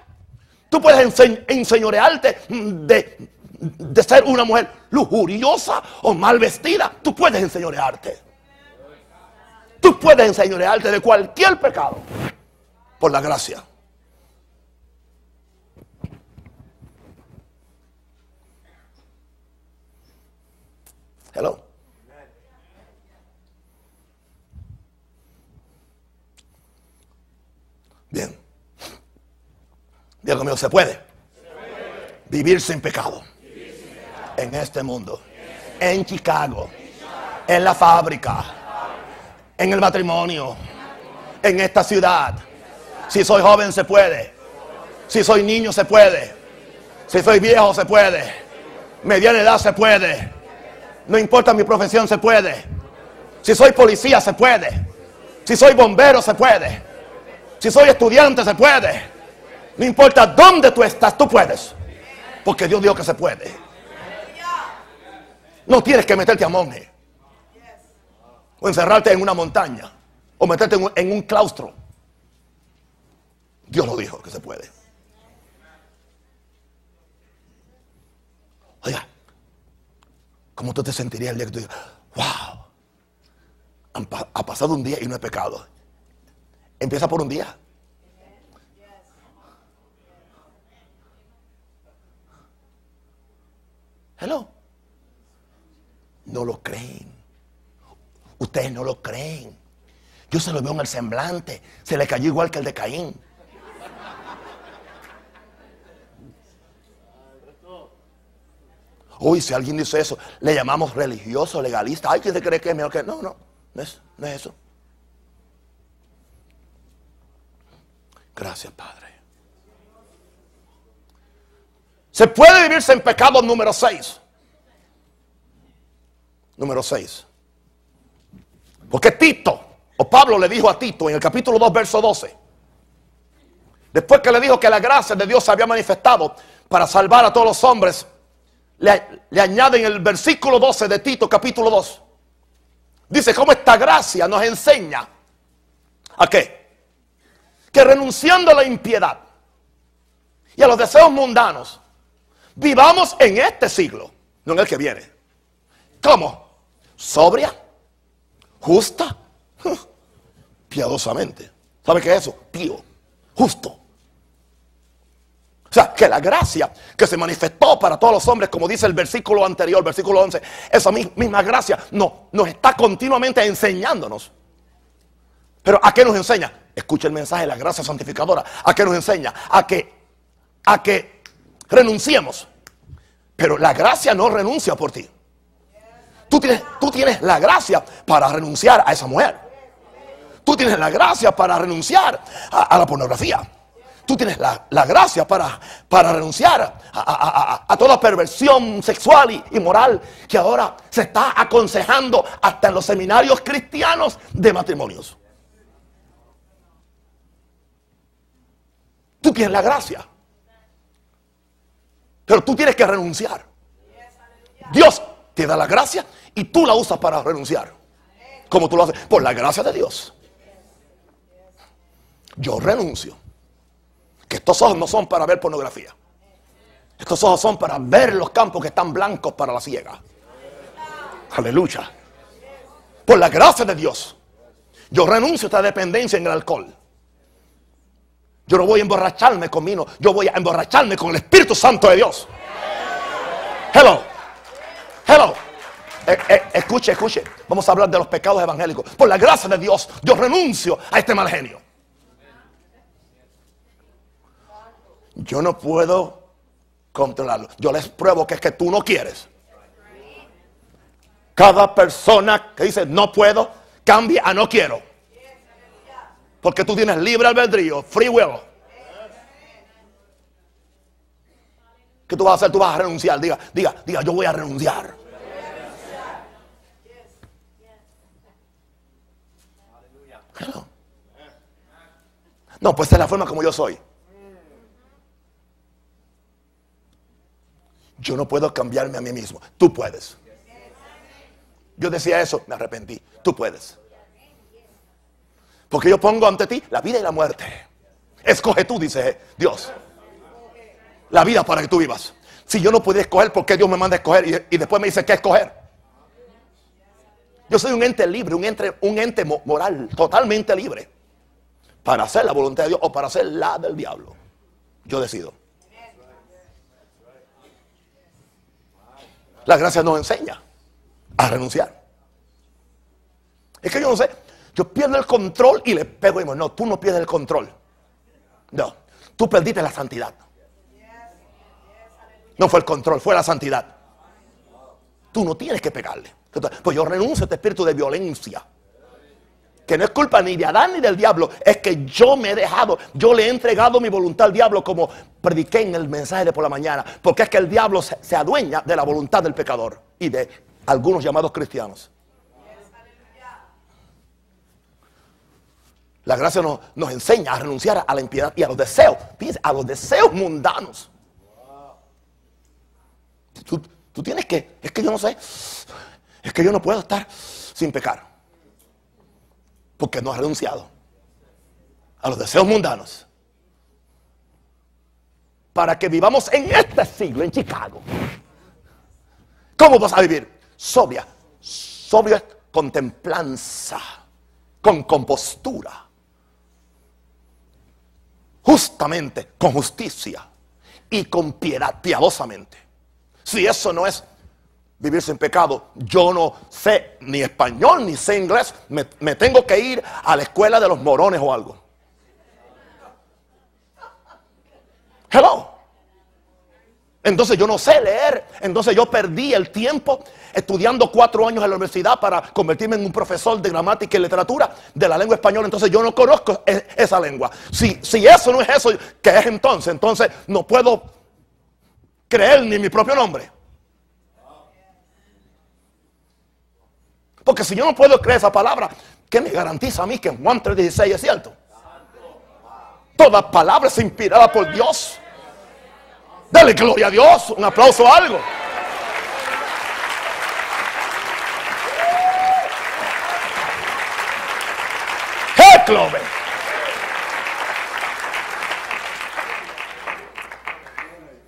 Tú puedes ense- enseñorearte de, de ser una mujer lujuriosa o mal vestida. Tú puedes enseñorearte. Tú puedes enseñorearte de cualquier pecado por la gracia. Hello. Bien. Dios mío, se puede. Vivir sin pecado. En este mundo. En Chicago. En la fábrica. En el matrimonio. En esta ciudad. Si soy joven se puede. Si soy niño se puede. Si soy viejo se puede. Mediana edad se puede. No importa mi profesión se puede. Si soy policía se puede. Si soy bombero se puede. Si soy estudiante se puede. No importa dónde tú estás, tú puedes. Porque Dios dijo que se puede. No tienes que meterte a monje. O encerrarte en una montaña. O meterte en un, claustro. Dios lo dijo que se puede. Oiga, ¿cómo tú te sentirías el día que tú digas, wow, ha pasado un día y no he pecado? Empieza por un día. Hello. No lo creen. Ustedes no lo creen. Yo se lo veo en el semblante. Se le cayó igual que el de Caín. Uy, si alguien dice eso, le llamamos religioso, legalista. Ay, ¿quién se cree que es mejor que.? No, no, no es, no es eso. Gracias, Padre. Se puede vivirse en pecado número 6. Número 6. Porque Tito, o Pablo le dijo a Tito en el capítulo 2, verso 12. Después que le dijo que la gracia de Dios se había manifestado para salvar a todos los hombres le, le añaden el versículo 12 de Tito capítulo 2. Dice cómo esta gracia nos enseña a qué? Que renunciando a la impiedad y a los deseos mundanos, vivamos en este siglo, no en el que viene. ¿Cómo? Sobria, justa, piadosamente. ¿Sabe qué es eso? Pío, justo, o sea, que la gracia que se manifestó para todos los hombres, como dice el versículo anterior, versículo 11, esa misma gracia no, nos está continuamente enseñándonos. Pero ¿a qué nos enseña? Escucha el mensaje de la gracia santificadora. ¿A qué nos enseña? A que, a que renunciemos. Pero la gracia no renuncia por ti. Tú tienes, tú tienes la gracia para renunciar a esa mujer. Tú tienes la gracia para renunciar a la pornografía. Tú tienes la, gracia para, para renunciar a, toda perversión sexual y, moral que ahora se está aconsejando hasta en los seminarios cristianos de matrimonios. Tú tienes la gracia. Pero tú tienes que renunciar. Dios te da la gracia y tú la usas para renunciar. Como tú lo haces. Por la gracia de Dios. Yo renuncio que estos ojos no son para ver pornografía. Estos ojos son para ver los campos que están blancos para la ciega. Aleluya. Por la gracia de Dios. Yo renuncio a esta dependencia en el alcohol. Yo no voy a emborracharme con vino. Yo voy a emborracharme con el Espíritu Santo de Dios. Hello. Hello. Eh, eh, escuche, escuche. Vamos a hablar de los pecados evangélicos. Por la gracia de Dios, yo renuncio a este mal genio. Yo no puedo controlarlo. Yo les pruebo que es que tú no quieres. Cada persona que dice no puedo, cambia a no quiero. Porque tú tienes libre albedrío, free will. ¿Qué tú vas a hacer? Tú vas a renunciar. Diga, diga, diga, yo voy a renunciar. No, pues es la forma como yo soy. Yo no puedo cambiarme a mí mismo. Tú puedes. Yo decía eso, me arrepentí. Tú puedes. Porque yo pongo ante ti la vida y la muerte. Escoge tú, dice Dios. La vida para que tú vivas. Si yo no puedo escoger, ¿por qué Dios me manda a escoger? Y, después me dice qué escoger. Yo soy un ente libre, un ente, un ente moral, totalmente libre. Para hacer la voluntad de Dios o para hacer la del diablo. Yo decido. La gracia nos enseña a renunciar. Es que yo no sé, yo pierdo el control y le pego y digo, no, tú no pierdes el control. No, tú perdiste la santidad. No fue el control, fue la santidad. Tú no tienes que pegarle. Pues yo renuncio a este espíritu de violencia que no es culpa ni de Adán ni del diablo, es que yo me he dejado, yo le he entregado mi voluntad al diablo como prediqué en el mensaje de por la mañana, porque es que el diablo se, adueña de la voluntad del pecador y de algunos llamados cristianos. La gracia nos, enseña a renunciar a la impiedad y a los deseos, fíjense, a los deseos mundanos. Tú, tú tienes que, es que yo no sé, es que yo no puedo estar sin pecar porque no ha renunciado a los deseos mundanos. Para que vivamos en este siglo, en Chicago. ¿Cómo vas a vivir? Sobria. Sobria con templanza, con compostura. Justamente, con justicia y con piedad, piadosamente. Si eso no es vivir sin pecado, yo no sé ni español ni sé inglés. Me, tengo que ir a la escuela de los morones o algo. Hello. Entonces yo no sé leer. Entonces yo perdí el tiempo estudiando cuatro años en la universidad para convertirme en un profesor de gramática y literatura de la lengua española. Entonces yo no conozco e- esa lengua. Si, si eso no es eso, ¿qué es entonces? Entonces no puedo creer ni mi propio nombre. Porque si yo no puedo creer esa palabra, ¿qué me garantiza a mí que Juan 3.16 es cierto? Toda palabra es inspirada por Dios. Dale gloria a Dios, un aplauso o algo. ¡Hey, Clover!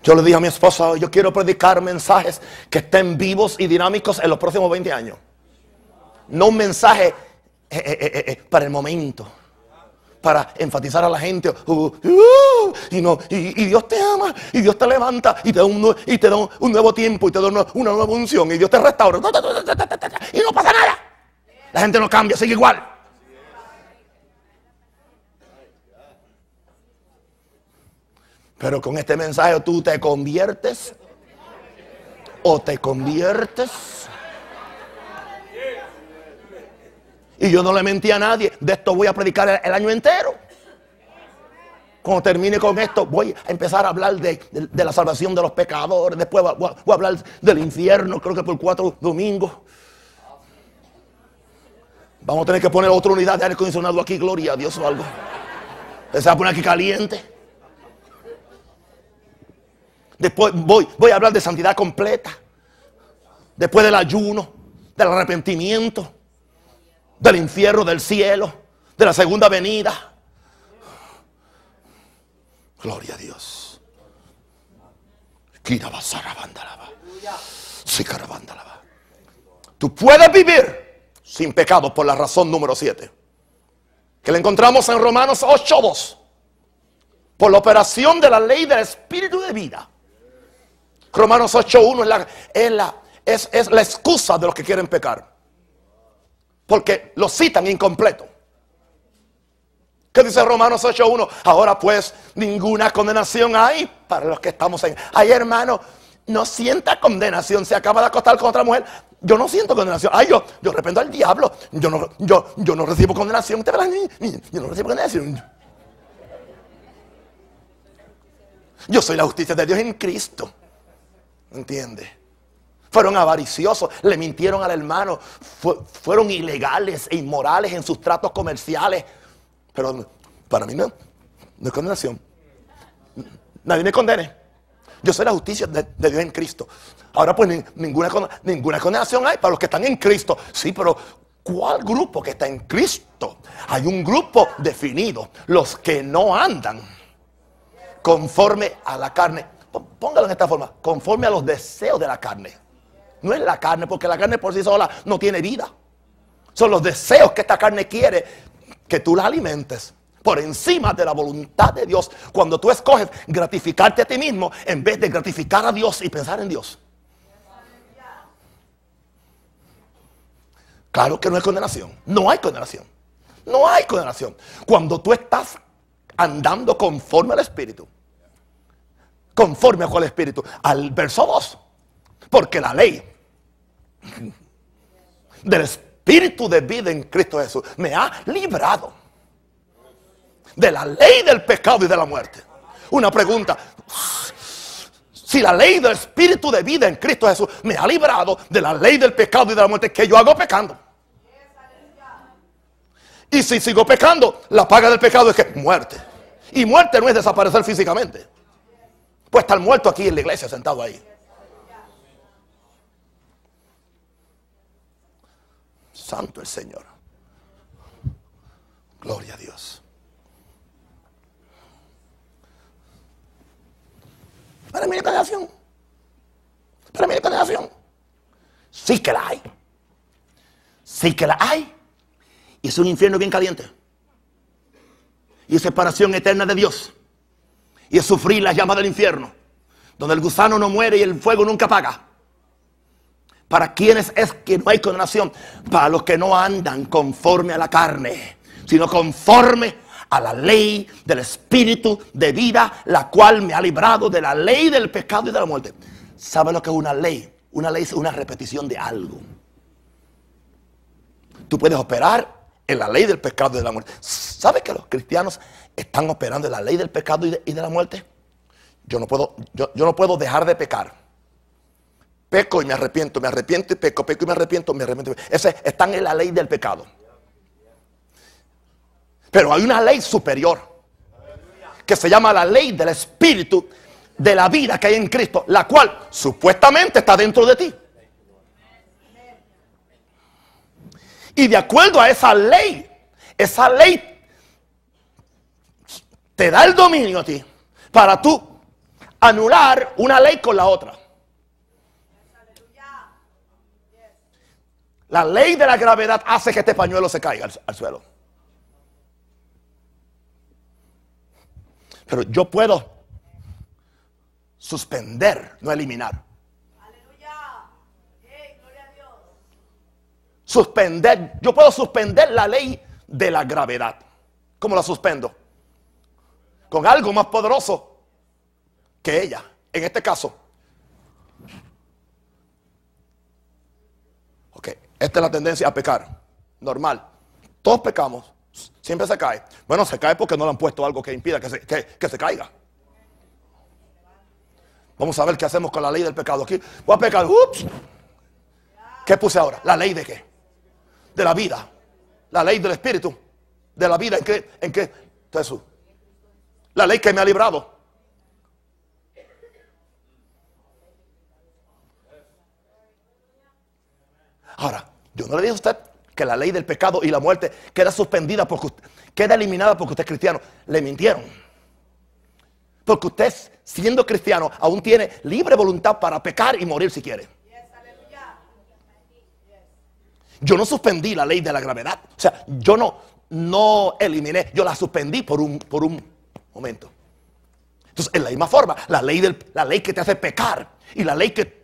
Yo le dije a mi esposa, yo quiero predicar mensajes que estén vivos y dinámicos en los próximos 20 años. No un mensaje eh, eh, eh, para el momento para enfatizar a la gente. uh, uh, y, no, y, Dios te ama, y Dios te levanta, y te da un, y te da un, nuevo tiempo, y te da una, una nueva unción, y Dios te restaura. ta, ta, ta, ta, ta, ta, ta, Y no pasa nada. La gente no cambia, sigue igual. Pero con este mensaje tú te conviertes o te conviertes. Y yo no le mentí a nadie. De esto voy a predicar el, año entero. Cuando termine con esto, voy a empezar a hablar de, de- la salvación de los pecadores. Después voy a, voy a hablar del infierno, creo que por cuatro domingos. Vamos a tener que poner otra unidad de aire acondicionado aquí, gloria a Dios o algo. Se va a poner aquí caliente. Después voy, voy a hablar de santidad completa. Después del ayuno, del arrepentimiento del infierno, del cielo, de la segunda venida. Gloria a Dios. Tú puedes vivir sin pecado por la razón número 7. Que la encontramos en Romanos 8.2. Por la operación de la ley del espíritu de vida. Romanos 8.1 es la, es, la, es, es la excusa de los que quieren pecar porque lo citan incompleto. ¿Qué dice Romanos 8.1? Ahora pues ninguna condenación hay para los que estamos en... Ay hermano, no sienta condenación. Se acaba de acostar con otra mujer. Yo no siento condenación. Ay, yo, yo arrepiento al diablo. Yo no, yo, yo no recibo condenación. ¿Usted Yo no recibo condenación. Yo soy la justicia de Dios en Cristo. ¿Entiende? Fueron avariciosos, le mintieron al hermano, fu- fueron ilegales e inmorales en sus tratos comerciales. Pero para mí no, no es condenación. Nadie me condene. Yo soy la justicia de, Dios en Cristo. Ahora pues ni- ninguna, ninguna condenación hay para los que están en Cristo. Sí, pero ¿cuál grupo que está en Cristo? Hay un grupo definido, los que no andan conforme a la carne. Póngalo en esta forma, conforme a los deseos de la carne. No es la carne, porque la carne por sí sola no tiene vida. Son los deseos que esta carne quiere que tú la alimentes por encima de la voluntad de Dios. Cuando tú escoges gratificarte a ti mismo en vez de gratificar a Dios y pensar en Dios. Claro que no hay condenación. No hay condenación. No hay condenación. Cuando tú estás andando conforme al Espíritu. Conforme a cuál Espíritu. Al verso 2. Porque la ley del Espíritu de vida en Cristo Jesús me ha librado de la ley del pecado y de la muerte. Una pregunta. Si la ley del Espíritu de vida en Cristo Jesús me ha librado de la ley del pecado y de la muerte, que yo hago pecando? Y si sigo pecando, la paga del pecado es que muerte. Y muerte no es desaparecer físicamente. Pues estar muerto aquí en la iglesia, sentado ahí. Santo el Señor. Gloria a Dios. Para mí hay condenación. Para mí hay condenación. Sí que la hay. Sí que la hay. Y es un infierno bien caliente. Y es separación eterna de Dios. Y es sufrir la llama del infierno. donde el gusano no muere y el fuego nunca apaga. ¿Para quienes es que no hay condenación? Para los que no andan conforme a la carne, sino conforme a la ley del Espíritu de vida, la cual me ha librado de la ley del pecado y de la muerte. ¿Sabe lo que es una ley? Una ley es una repetición de algo. Tú puedes operar en la ley del pecado y de la muerte. ¿Sabe que los cristianos están operando en la ley del pecado y de, la muerte? Yo no, puedo, yo, no puedo dejar de pecar. Peco y me arrepiento, me arrepiento y peco, peco y me arrepiento, me arrepiento. Ese, están en la ley del pecado. Pero hay una ley superior que se llama la ley del espíritu de la vida que hay en Cristo, la cual supuestamente está dentro de ti. Y de acuerdo a esa ley, esa ley te da el dominio a ti para tú anular una ley con la otra. La ley de la gravedad hace que este pañuelo se caiga al, suelo. Pero yo puedo suspender, no eliminar. suspender, yo puedo suspender la ley de la gravedad. ¿Cómo la suspendo? Con algo más poderoso que ella. En este caso. Ok, esta es la tendencia a pecar. Normal. Todos pecamos. Siempre se cae. Bueno, se cae porque no le han puesto algo que impida que se, que se caiga. Vamos a ver qué hacemos con la ley del pecado. Aquí voy a pecar. Ups. ¿Qué puse ahora? ¿La ley de qué? de la vida. La ley del Espíritu. De la vida en que, en que Jesús. La ley que me ha librado. Ahora, yo no le dije a usted que la ley del pecado y la muerte queda suspendida porque queda eliminada porque usted es cristiano. Le mintieron. Porque usted, siendo cristiano, aún tiene libre voluntad para pecar y morir si quiere. Yo no suspendí la ley de la gravedad. O sea, yo no, no eliminé, yo la suspendí por un, por un momento. Entonces, en la misma forma, la ley, del, la ley que te hace pecar y la ley que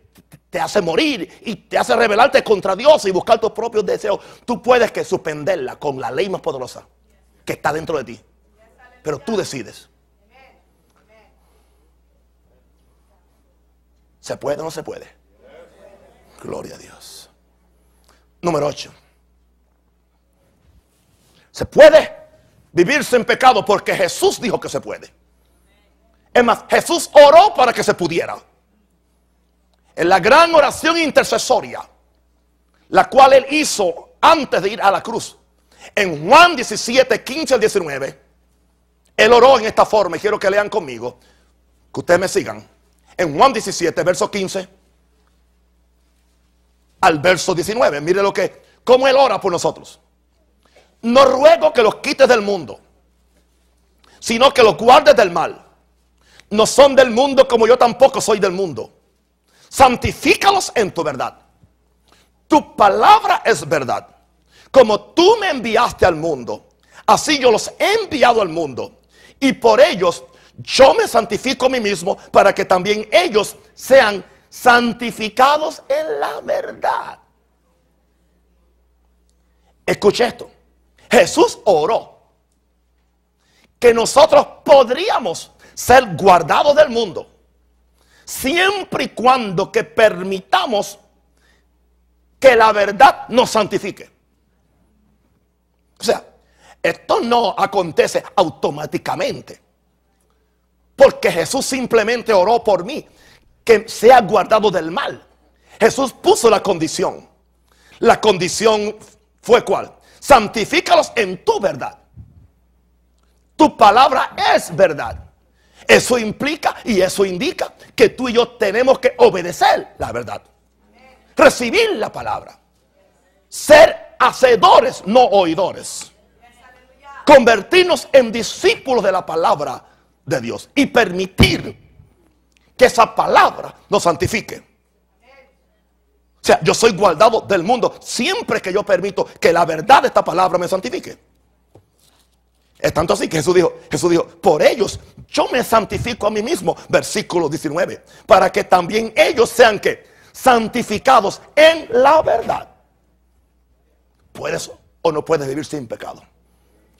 te hace morir y te hace rebelarte contra Dios y buscar tus propios deseos, tú puedes que suspenderla con la ley más poderosa que está dentro de ti. Pero tú decides. ¿Se puede o no se puede? Gloria a Dios. Número 8. Se puede vivirse en pecado porque Jesús dijo que se puede. Es más, Jesús oró para que se pudiera. En la gran oración intercesoria, la cual él hizo antes de ir a la cruz. En Juan 17, 15 al 19, él oró en esta forma y quiero que lean conmigo, que ustedes me sigan. En Juan 17, verso 15 al verso 19. Mire lo que, cómo Él ora por nosotros. No ruego que los quites del mundo, sino que los guardes del mal. No son del mundo como yo tampoco soy del mundo. Santifícalos en tu verdad. Tu palabra es verdad. Como tú me enviaste al mundo, así yo los he enviado al mundo. Y por ellos yo me santifico a mí mismo para que también ellos sean santificados en la verdad. Escuche esto. Jesús oró que nosotros podríamos ser guardados del mundo siempre y cuando que permitamos que la verdad nos santifique. O sea, esto no acontece automáticamente. Porque Jesús simplemente oró por mí que sea guardado del mal. Jesús puso la condición. La condición fue cuál? Santifícalos en tu verdad. Tu palabra es verdad. Eso implica y eso indica que tú y yo tenemos que obedecer la verdad. Recibir la palabra. Ser hacedores, no oidores. Convertirnos en discípulos de la palabra de Dios y permitir que esa palabra nos santifique. O sea, yo soy guardado del mundo siempre que yo permito que la verdad de esta palabra me santifique. Es tanto así que Jesús dijo, Jesús dijo, por ellos yo me santifico a mí mismo, versículo 19, para que también ellos sean que santificados en la verdad. ¿Puedes o no puedes vivir sin pecado?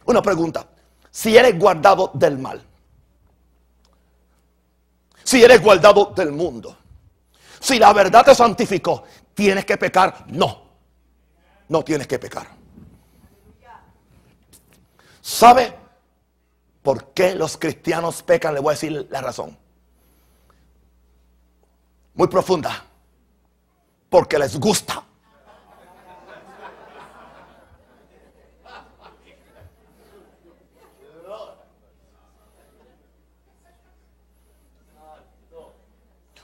Una pregunta, si eres guardado del mal, si eres guardado del mundo, si la verdad te santificó, ¿tienes que pecar? No, no tienes que pecar. ¿Sabe por qué los cristianos pecan? Le voy a decir la razón. Muy profunda. Porque les gusta.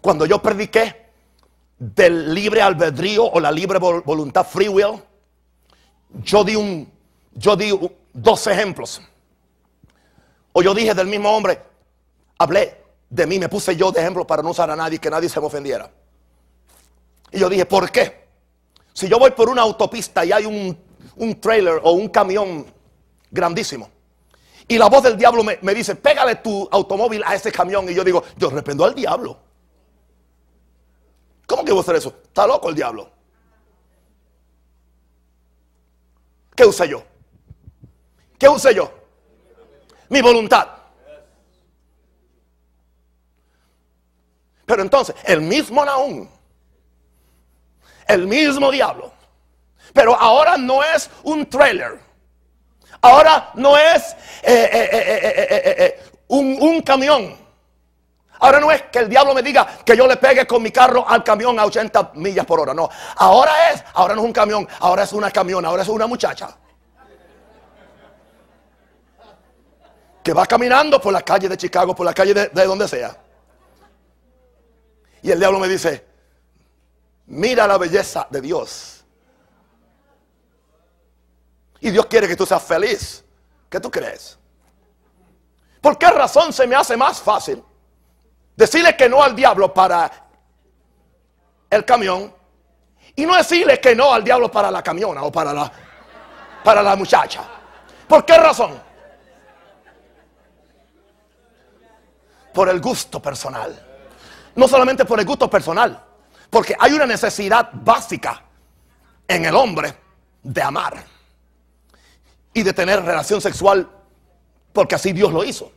Cuando yo prediqué del libre albedrío o la libre voluntad, free will, yo di un, yo di dos ejemplos. O yo dije del mismo hombre, hablé de mí, me puse yo de ejemplo para no usar a nadie, que nadie se me ofendiera. Y yo dije, ¿por qué? Si yo voy por una autopista y hay un, un trailer o un camión grandísimo, y la voz del diablo me, me, dice, pégale tu automóvil a ese camión, y yo digo, yo rependo al diablo. ¿Cómo que voy a hacer eso? Está loco el diablo. ¿Qué usé yo? ¿Qué usé yo? Mi voluntad. Pero entonces, el mismo Naúm, el mismo diablo, pero ahora no es un trailer, ahora no es eh, eh, eh, un, un camión, Ahora no es que el diablo me diga que yo le pegue con mi carro al camión a 80 millas por hora. No. Ahora es, ahora no es un camión, ahora es una camión, ahora es una muchacha. Que va caminando por la calle de Chicago, por la calle de, de donde sea. Y el diablo me dice, mira la belleza de Dios. Y Dios quiere que tú seas feliz. ¿Qué tú crees? ¿Por qué razón se me hace más fácil Decirle que no al diablo para el camión y no decirle que no al diablo para la camiona o para la, para la muchacha. ¿Por qué razón? Por el gusto personal. No solamente por el gusto personal, porque hay una necesidad básica en el hombre de amar y de tener relación sexual, porque así Dios lo hizo.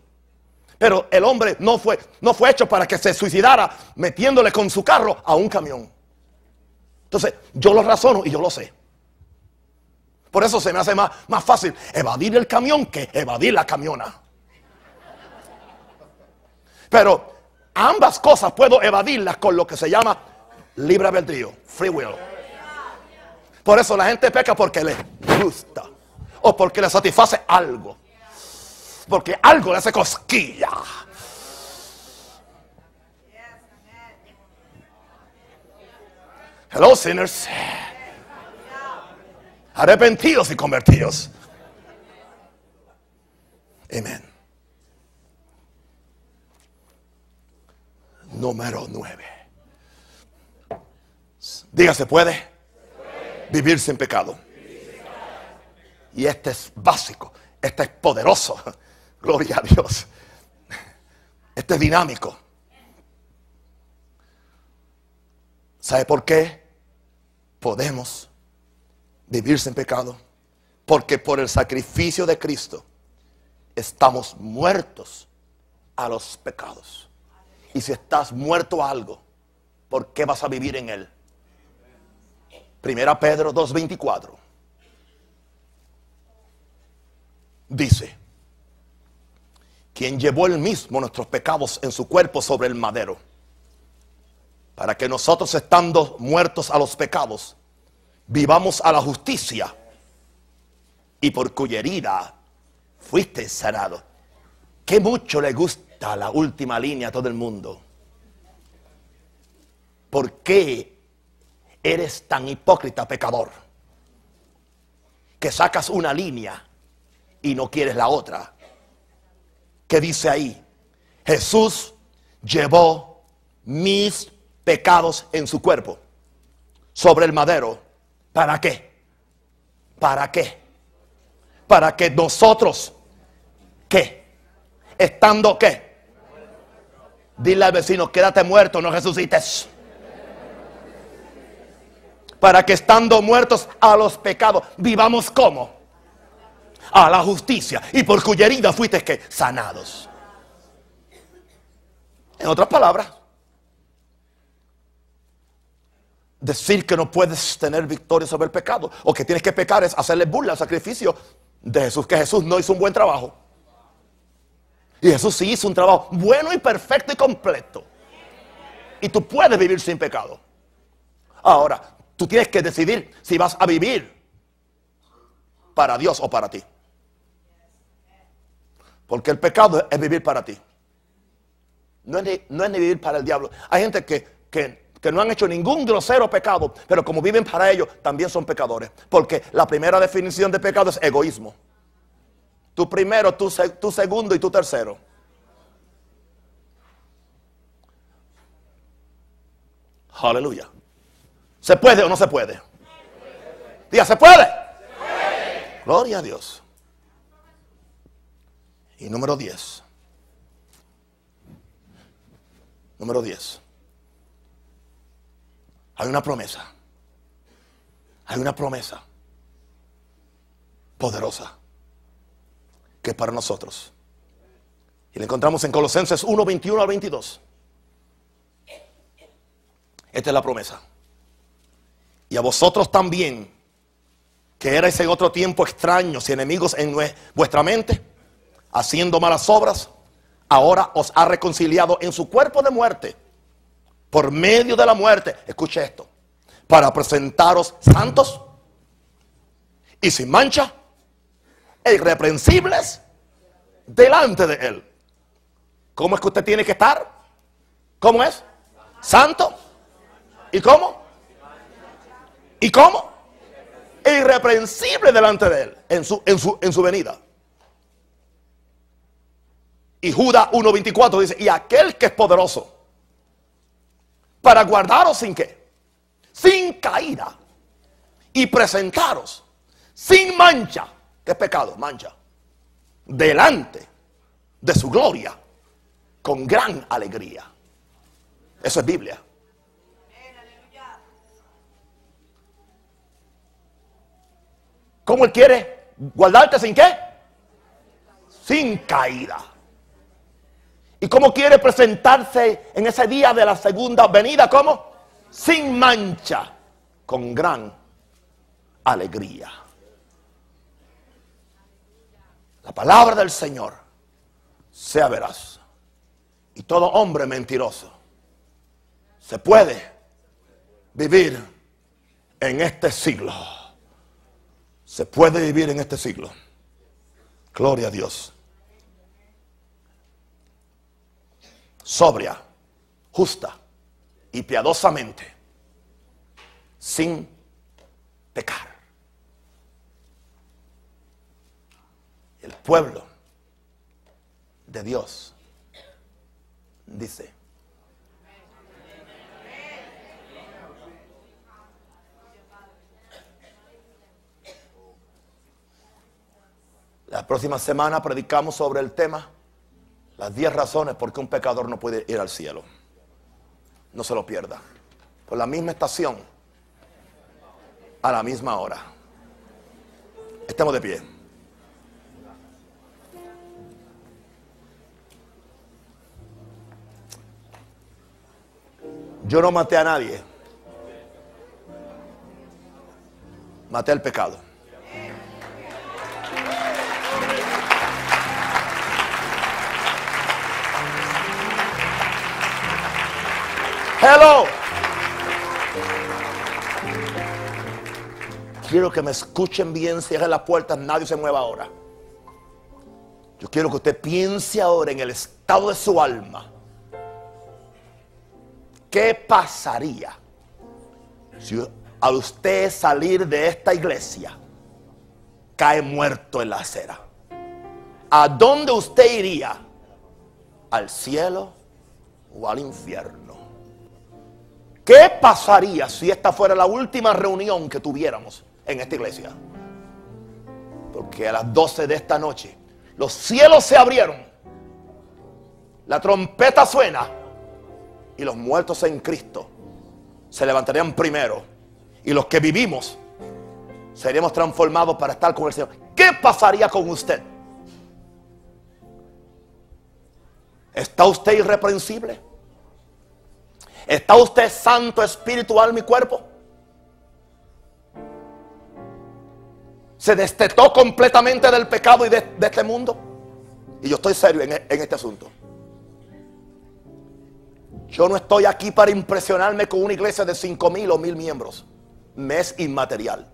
Pero el hombre no fue, no fue hecho para que se suicidara metiéndole con su carro a un camión. Entonces, yo lo razono y yo lo sé. Por eso se me hace más, más fácil evadir el camión que evadir la camiona. Pero ambas cosas puedo evadirlas con lo que se llama libre albedrío, free will. Por eso la gente peca porque le gusta o porque le satisface algo porque algo le hace cosquilla. Hello, sinners. Arrepentidos y convertidos. Amén. Número nueve. Diga, ¿se puede? Vivir sin pecado. Y este es básico, este es poderoso. Gloria a Dios. Este es dinámico. ¿Sabe por qué podemos vivir sin pecado? Porque por el sacrificio de Cristo estamos muertos a los pecados. Y si estás muerto a algo, ¿por qué vas a vivir en él? Primera Pedro 2.24 dice, quien llevó él mismo nuestros pecados en su cuerpo sobre el madero, para que nosotros estando muertos a los pecados, vivamos a la justicia y por cuya herida fuiste sanado. Que mucho le gusta la última línea todo el mundo. ¿Por qué eres tan hipócrita, pecador? Que sacas una línea y no quieres la otra que dice ahí, Jesús llevó mis pecados en su cuerpo sobre el madero. ¿Para qué? ¿Para qué? Para que nosotros ¿qué? Estando qué? Dile al vecino, quédate muerto, no resucites. Para que estando muertos a los pecados, vivamos como? A la justicia. Y por cuya herida fuiste que sanados. En otras palabras, decir que no puedes tener victoria sobre el pecado o que tienes que pecar es hacerle burla al sacrificio de Jesús, que Jesús no hizo un buen trabajo. Y Jesús sí hizo un trabajo bueno y perfecto y completo. Y tú puedes vivir sin pecado. Ahora, tú tienes que decidir si vas a vivir para Dios o para ti. Porque el pecado es vivir para ti. No es ni, vivir para el diablo. Hay gente que, que, que no han hecho ningún grosero pecado, pero como viven para ellos, también son pecadores. Porque la primera definición de pecado es egoísmo. Tu primero, tu, tu segundo y tu tercero. Aleluya. ¿Se puede o no se puede? Diga, ¿se puede? Gloria a Dios. Y número 10. Número 10. Hay una promesa. Hay una promesa poderosa que para nosotros. Y la encontramos en Colosenses 1, 21 al 22. Esta es la promesa. Y a vosotros también, que erais en otro tiempo extraños y enemigos en vuestra mente, haciendo malas obras, ahora os ha reconciliado en su cuerpo de muerte, por medio de la muerte, escuche esto, para presentaros santos y sin mancha e irreprensibles delante de Él. ¿Cómo es que usted tiene que estar? ¿Cómo es? Santo. ¿Y cómo? ¿Y cómo? irreprensible delante de Él en su, en su, en su venida. Y Judas 1.24 dice, y aquel que es poderoso para guardaros sin qué? Sin caída. Y presentaros sin mancha ¿Qué pecado? Mancha. Delante de su gloria. Con gran alegría. Eso es Biblia. ¿Cómo Él quiere guardarte sin qué? Sin caída. ¿Y cómo quiere presentarse en ese día de la segunda venida? ¿Cómo? Sin mancha, con gran alegría. La palabra del Señor sea veraz. Y todo hombre mentiroso se puede vivir en este siglo. Se puede vivir en este siglo. Gloria a Dios. Sobria, justa y piadosamente, sin pecar. El pueblo de Dios dice, La próxima semana predicamos sobre el tema, las 10 razones por qué un pecador no puede ir al cielo. No se lo pierda. Por la misma estación, a la misma hora. Estemos de pie. Yo no maté a nadie. Maté el pecado. Hello. Quiero que me escuchen bien, cierren las puertas, nadie se mueva ahora. Yo quiero que usted piense ahora en el estado de su alma. ¿Qué pasaría si al usted salir de esta iglesia cae muerto en la acera? ¿A dónde usted iría? ¿Al cielo o al infierno? ¿Qué pasaría si esta fuera la última reunión que tuviéramos en esta iglesia? Porque a las 12 de esta noche los cielos se abrieron, la trompeta suena y los muertos en Cristo se levantarían primero y los que vivimos seríamos transformados para estar con el Señor. ¿Qué pasaría con usted? ¿Está usted irreprensible? ¿Está usted santo espiritual mi cuerpo? ¿Se destetó completamente del pecado y de, este mundo? Y yo estoy serio en, en este asunto. Yo no estoy aquí para impresionarme con una iglesia de 5 mil o mil miembros. Me es inmaterial.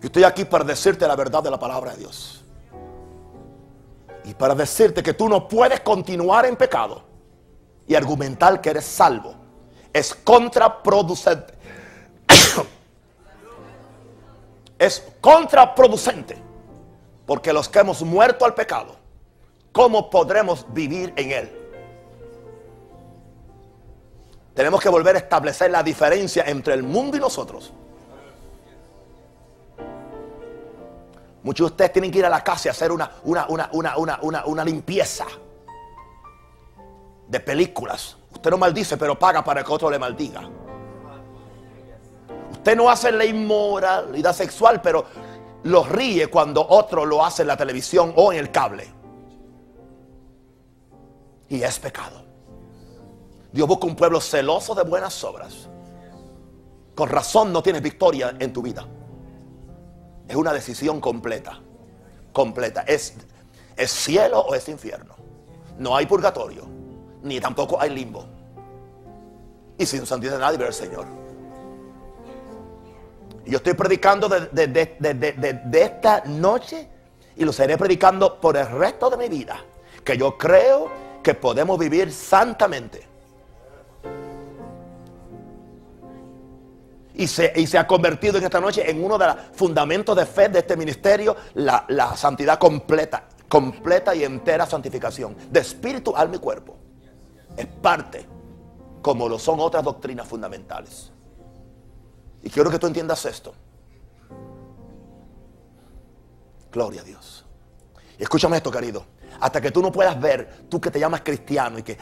Yo estoy aquí para decirte la verdad de la palabra de Dios. Y para decirte que tú no puedes continuar en pecado y argumentar que eres salvo. Es contraproducente. es contraproducente. Porque los que hemos muerto al pecado, ¿cómo podremos vivir en él? Tenemos que volver a establecer la diferencia entre el mundo y nosotros. Muchos de ustedes tienen que ir a la casa y hacer una, una, una, una limpieza de películas. Usted no maldice, pero paga para que otro le maldiga. Usted no hace la inmoralidad sexual, pero lo ríe cuando otro lo hace en la televisión o en el cable. Y es pecado. Dios busca un pueblo celoso de buenas obras. Con razón no tienes victoria en tu vida. Es una decisión completa. Completa. ¿Es, es cielo o es infierno? No hay purgatorio. Ni tampoco hay limbo. Y sin santidad nadie ver al Señor. Yo estoy predicando de, esta noche y lo seré predicando por el resto de mi vida. Que yo creo que podemos vivir santamente. Y se, y se, ha convertido en esta noche en uno de los fundamentos de fe de este ministerio, la, la, santidad completa, completa y entera santificación, de espíritu, alma y cuerpo. Es parte, como lo son otras doctrinas fundamentales. Y quiero que tú entiendas esto. Gloria a Dios. Y escúchame esto, querido. Hasta que tú no puedas ver, tú que te llamas cristiano y que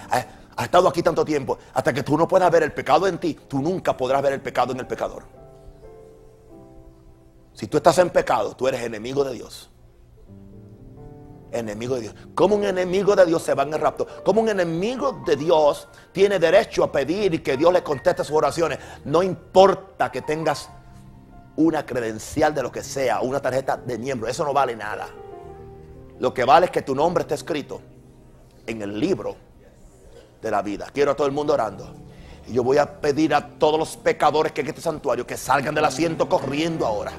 has estado aquí tanto tiempo, hasta que tú no puedas ver el pecado en ti, tú nunca podrás ver el pecado en el pecador. Si tú estás en pecado, tú eres enemigo de Dios. Enemigo de Dios. ¿Cómo un enemigo de Dios se va en el rapto? ¿Cómo un enemigo de Dios tiene derecho a pedir y que Dios le conteste sus oraciones? No importa que tengas una credencial de lo que sea, una tarjeta de miembro, eso no vale nada. Lo que vale es que tu nombre esté escrito en el libro de la vida. Quiero a todo el mundo orando. Y yo voy a pedir a todos los pecadores que en este santuario que salgan del asiento corriendo ahora.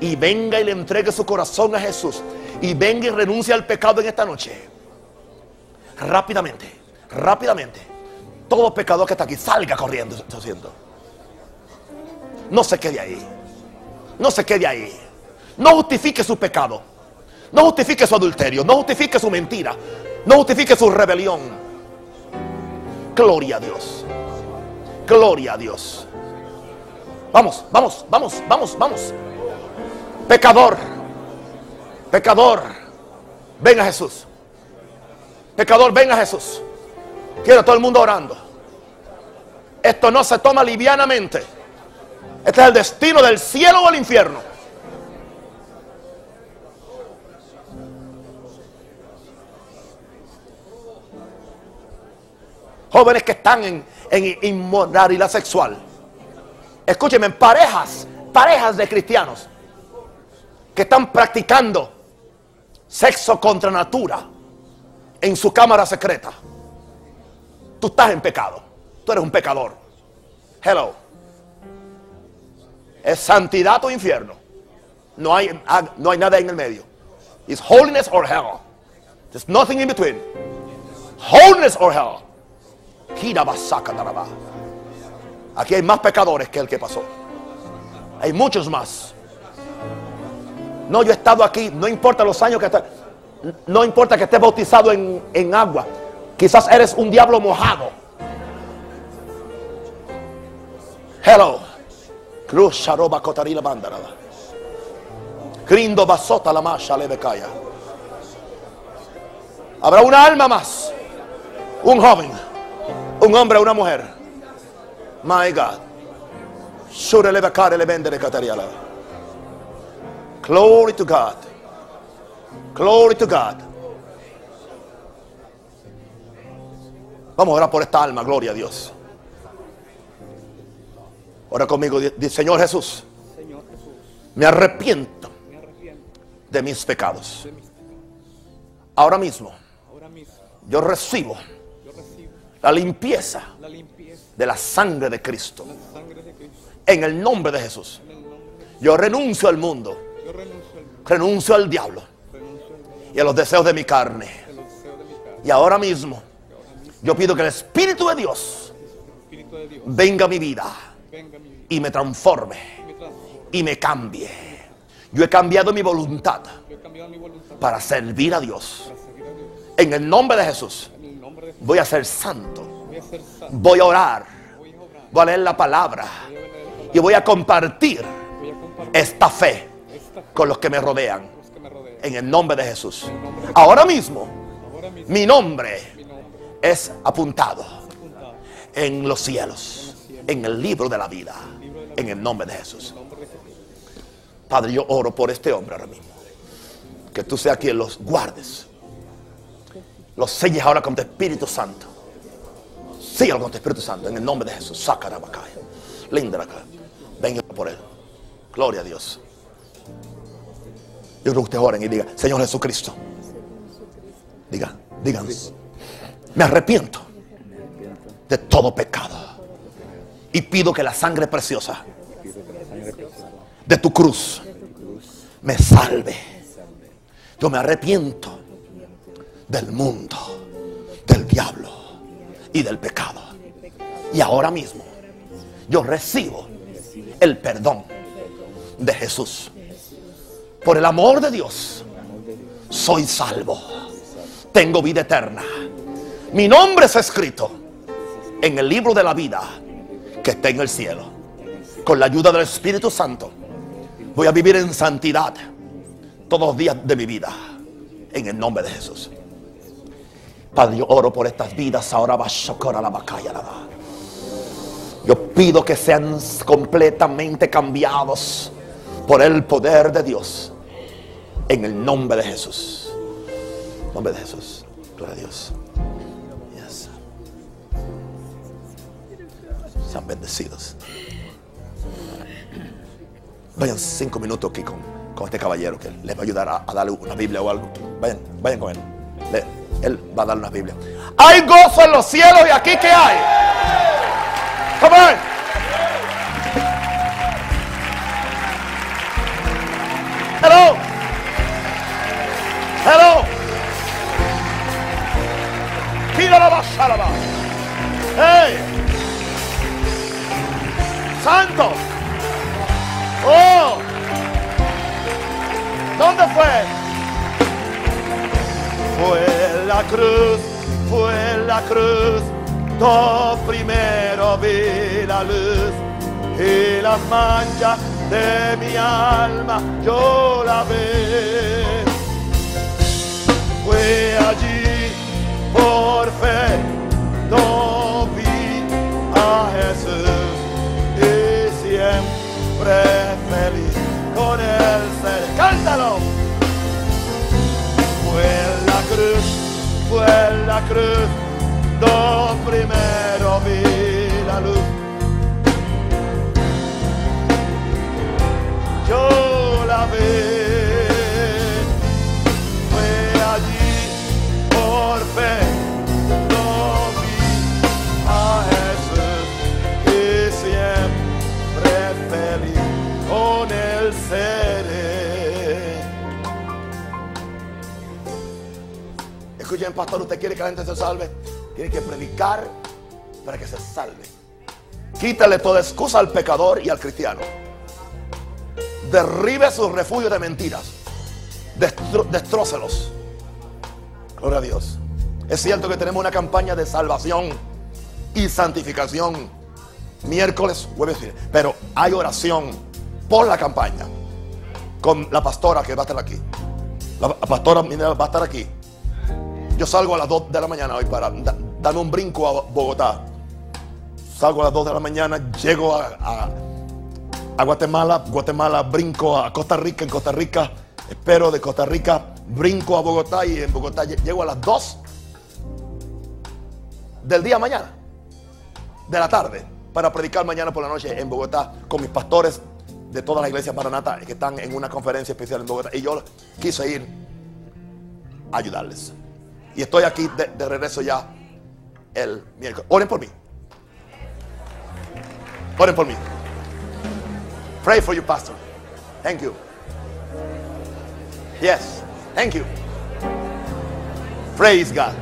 Y venga y le entregue su corazón a Jesús. Y venga y renuncie al pecado en esta noche. Rápidamente, rápidamente. Todo pecador que está aquí salga corriendo. Haciendo. No se quede ahí. No se quede ahí. No justifique su pecado. No justifique su adulterio. No justifique su mentira. No justifique su rebelión. Gloria a Dios. Gloria a Dios. Vamos, vamos, vamos, vamos, vamos. Pecador. Pecador. Venga Jesús. Pecador, venga Jesús. Quiero a todo el mundo orando. Esto no se toma livianamente. Este es el destino del cielo o el infierno. Jóvenes que están en, en inmoralidad sexual. Escúcheme, parejas, parejas de cristianos que están practicando sexo contra natura en su cámara secreta. Tú estás en pecado. Tú eres un pecador. Hello. Es santidad o infierno. No hay, no hay nada en el medio. It's holiness or hell. There's nothing in between. Holiness or hell. Aquí hay más pecadores que el que pasó. Hay muchos más. No, yo he estado aquí, no importa los años que estés, no importa que estés bautizado en, en agua. Quizás eres un diablo mojado. Hello. Cruz Sharoba Cotarila Bandarada. Crindo basota la masha. Habrá una alma más. Un joven. Un hombre, una mujer. My God. Glory to God. Glory to God. Vamos a orar por esta alma, gloria a Dios. Ora conmigo, Señor Jesús, me arrepiento de mis pecados. Ahora mismo yo recibo la limpieza de la sangre de Cristo. En el nombre de Jesús. Yo renuncio al mundo, renuncio al diablo y a los deseos de mi carne. Y ahora mismo yo pido que el Espíritu de Dios venga a mi vida y me transforme y me cambie. Yo he cambiado mi voluntad para servir a Dios. En el nombre de Jesús Voy a ser santo. voy a orar. voy a leer la palabra. Y voy a compartir esta fe con los que me rodean. En el nombre de Jesús. Ahora mismo mi nombre es apuntado en los cielos. En el libro de la vida. En el nombre de Jesús. en el nombre de Jesús. Padre, yo oro por este hombre ahora mismo. Que tú seas quien los guardes. Los selles ahora con tu Espíritu Santo. Síguelo con tu Espíritu Santo. En el nombre de Jesús. Sácara bacaya. Linda acá. Venga por él. Gloria a Dios. Yo creo que ustedes oren y digan, Señor Jesucristo. Diga, digan. Me arrepiento de todo pecado. Y pido que la sangre preciosa de tu cruz me salve. Yo me arrepiento del mundo, del diablo y del pecado. Y ahora mismo yo recibo el perdón de Jesús. Por el amor de Dios, soy salvo. Tengo vida eterna. Mi nombre es escrito en el libro de la vida que está en el cielo. Con la ayuda del Espíritu Santo, voy a vivir en santidad todos los días de mi vida. En el nombre de Jesús. Padre, yo oro por estas vidas. Ahora va a la bacalla. Yo pido que sean completamente cambiados por el poder de Dios. En el nombre de Jesús. Nombre de Jesús. Gloria a Dios. Sean bendecidos. Vayan cinco minutos aquí con, este caballero que les va a ayudar a, darle una Biblia o algo. Vayan, vayan con él. Él va a darle una Biblia. Hay gozo en los cielos y aquí que hay. Come on. Hello. Hello. Hey. Santo. Oh. ¿Dónde fue? Fue la cruz, fue la cruz. Do primero vi la luz y la mancha de mi alma yo la vi. Fue allí por fe, no vi a Jesús y siempre fue la cruz, do primero pastor, usted quiere que la gente se salve. Tiene que predicar para que se salve. Quítale toda excusa al pecador y al cristiano. Derribe sus refugios de mentiras. Destro- destrócelos. Gloria a Dios. Es cierto que tenemos una campaña de salvación y santificación. Miércoles, jueves. Pero hay oración por la campaña. con la pastora que va a estar aquí. La pastora va a estar aquí. Yo salgo a las 2 de la mañana hoy para da- darme un brinco a Bogotá. Salgo a las 2 de la mañana, llego a, Guatemala, Guatemala brinco a Costa Rica, en Costa Rica espero de Costa Rica, brinco a Bogotá y en Bogotá lle- llego a las 2 del día mañana, de la tarde, para predicar mañana por la noche en Bogotá con mis pastores de todas las iglesias Maranata que están en una conferencia especial en Bogotá. Y yo quise ir a ayudarles. Y estoy aquí de, regreso ya el miércoles. Oren por mí. Oren por mí. Pray for you, pastor. Thank you. Yes. Thank you. Praise God.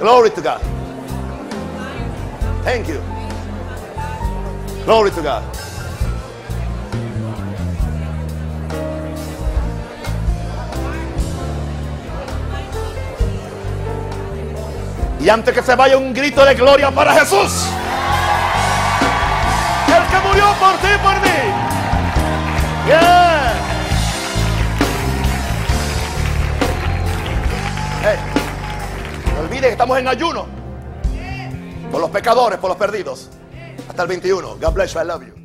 Glory to God. Thank you. Glory to God. Y antes que se vaya un grito de gloria para Jesús. El que murió por ti y por mí. Yeah. Hey, no olvide que estamos en ayuno. Por los pecadores, por los perdidos. Hasta el 21. God bless you. I love you.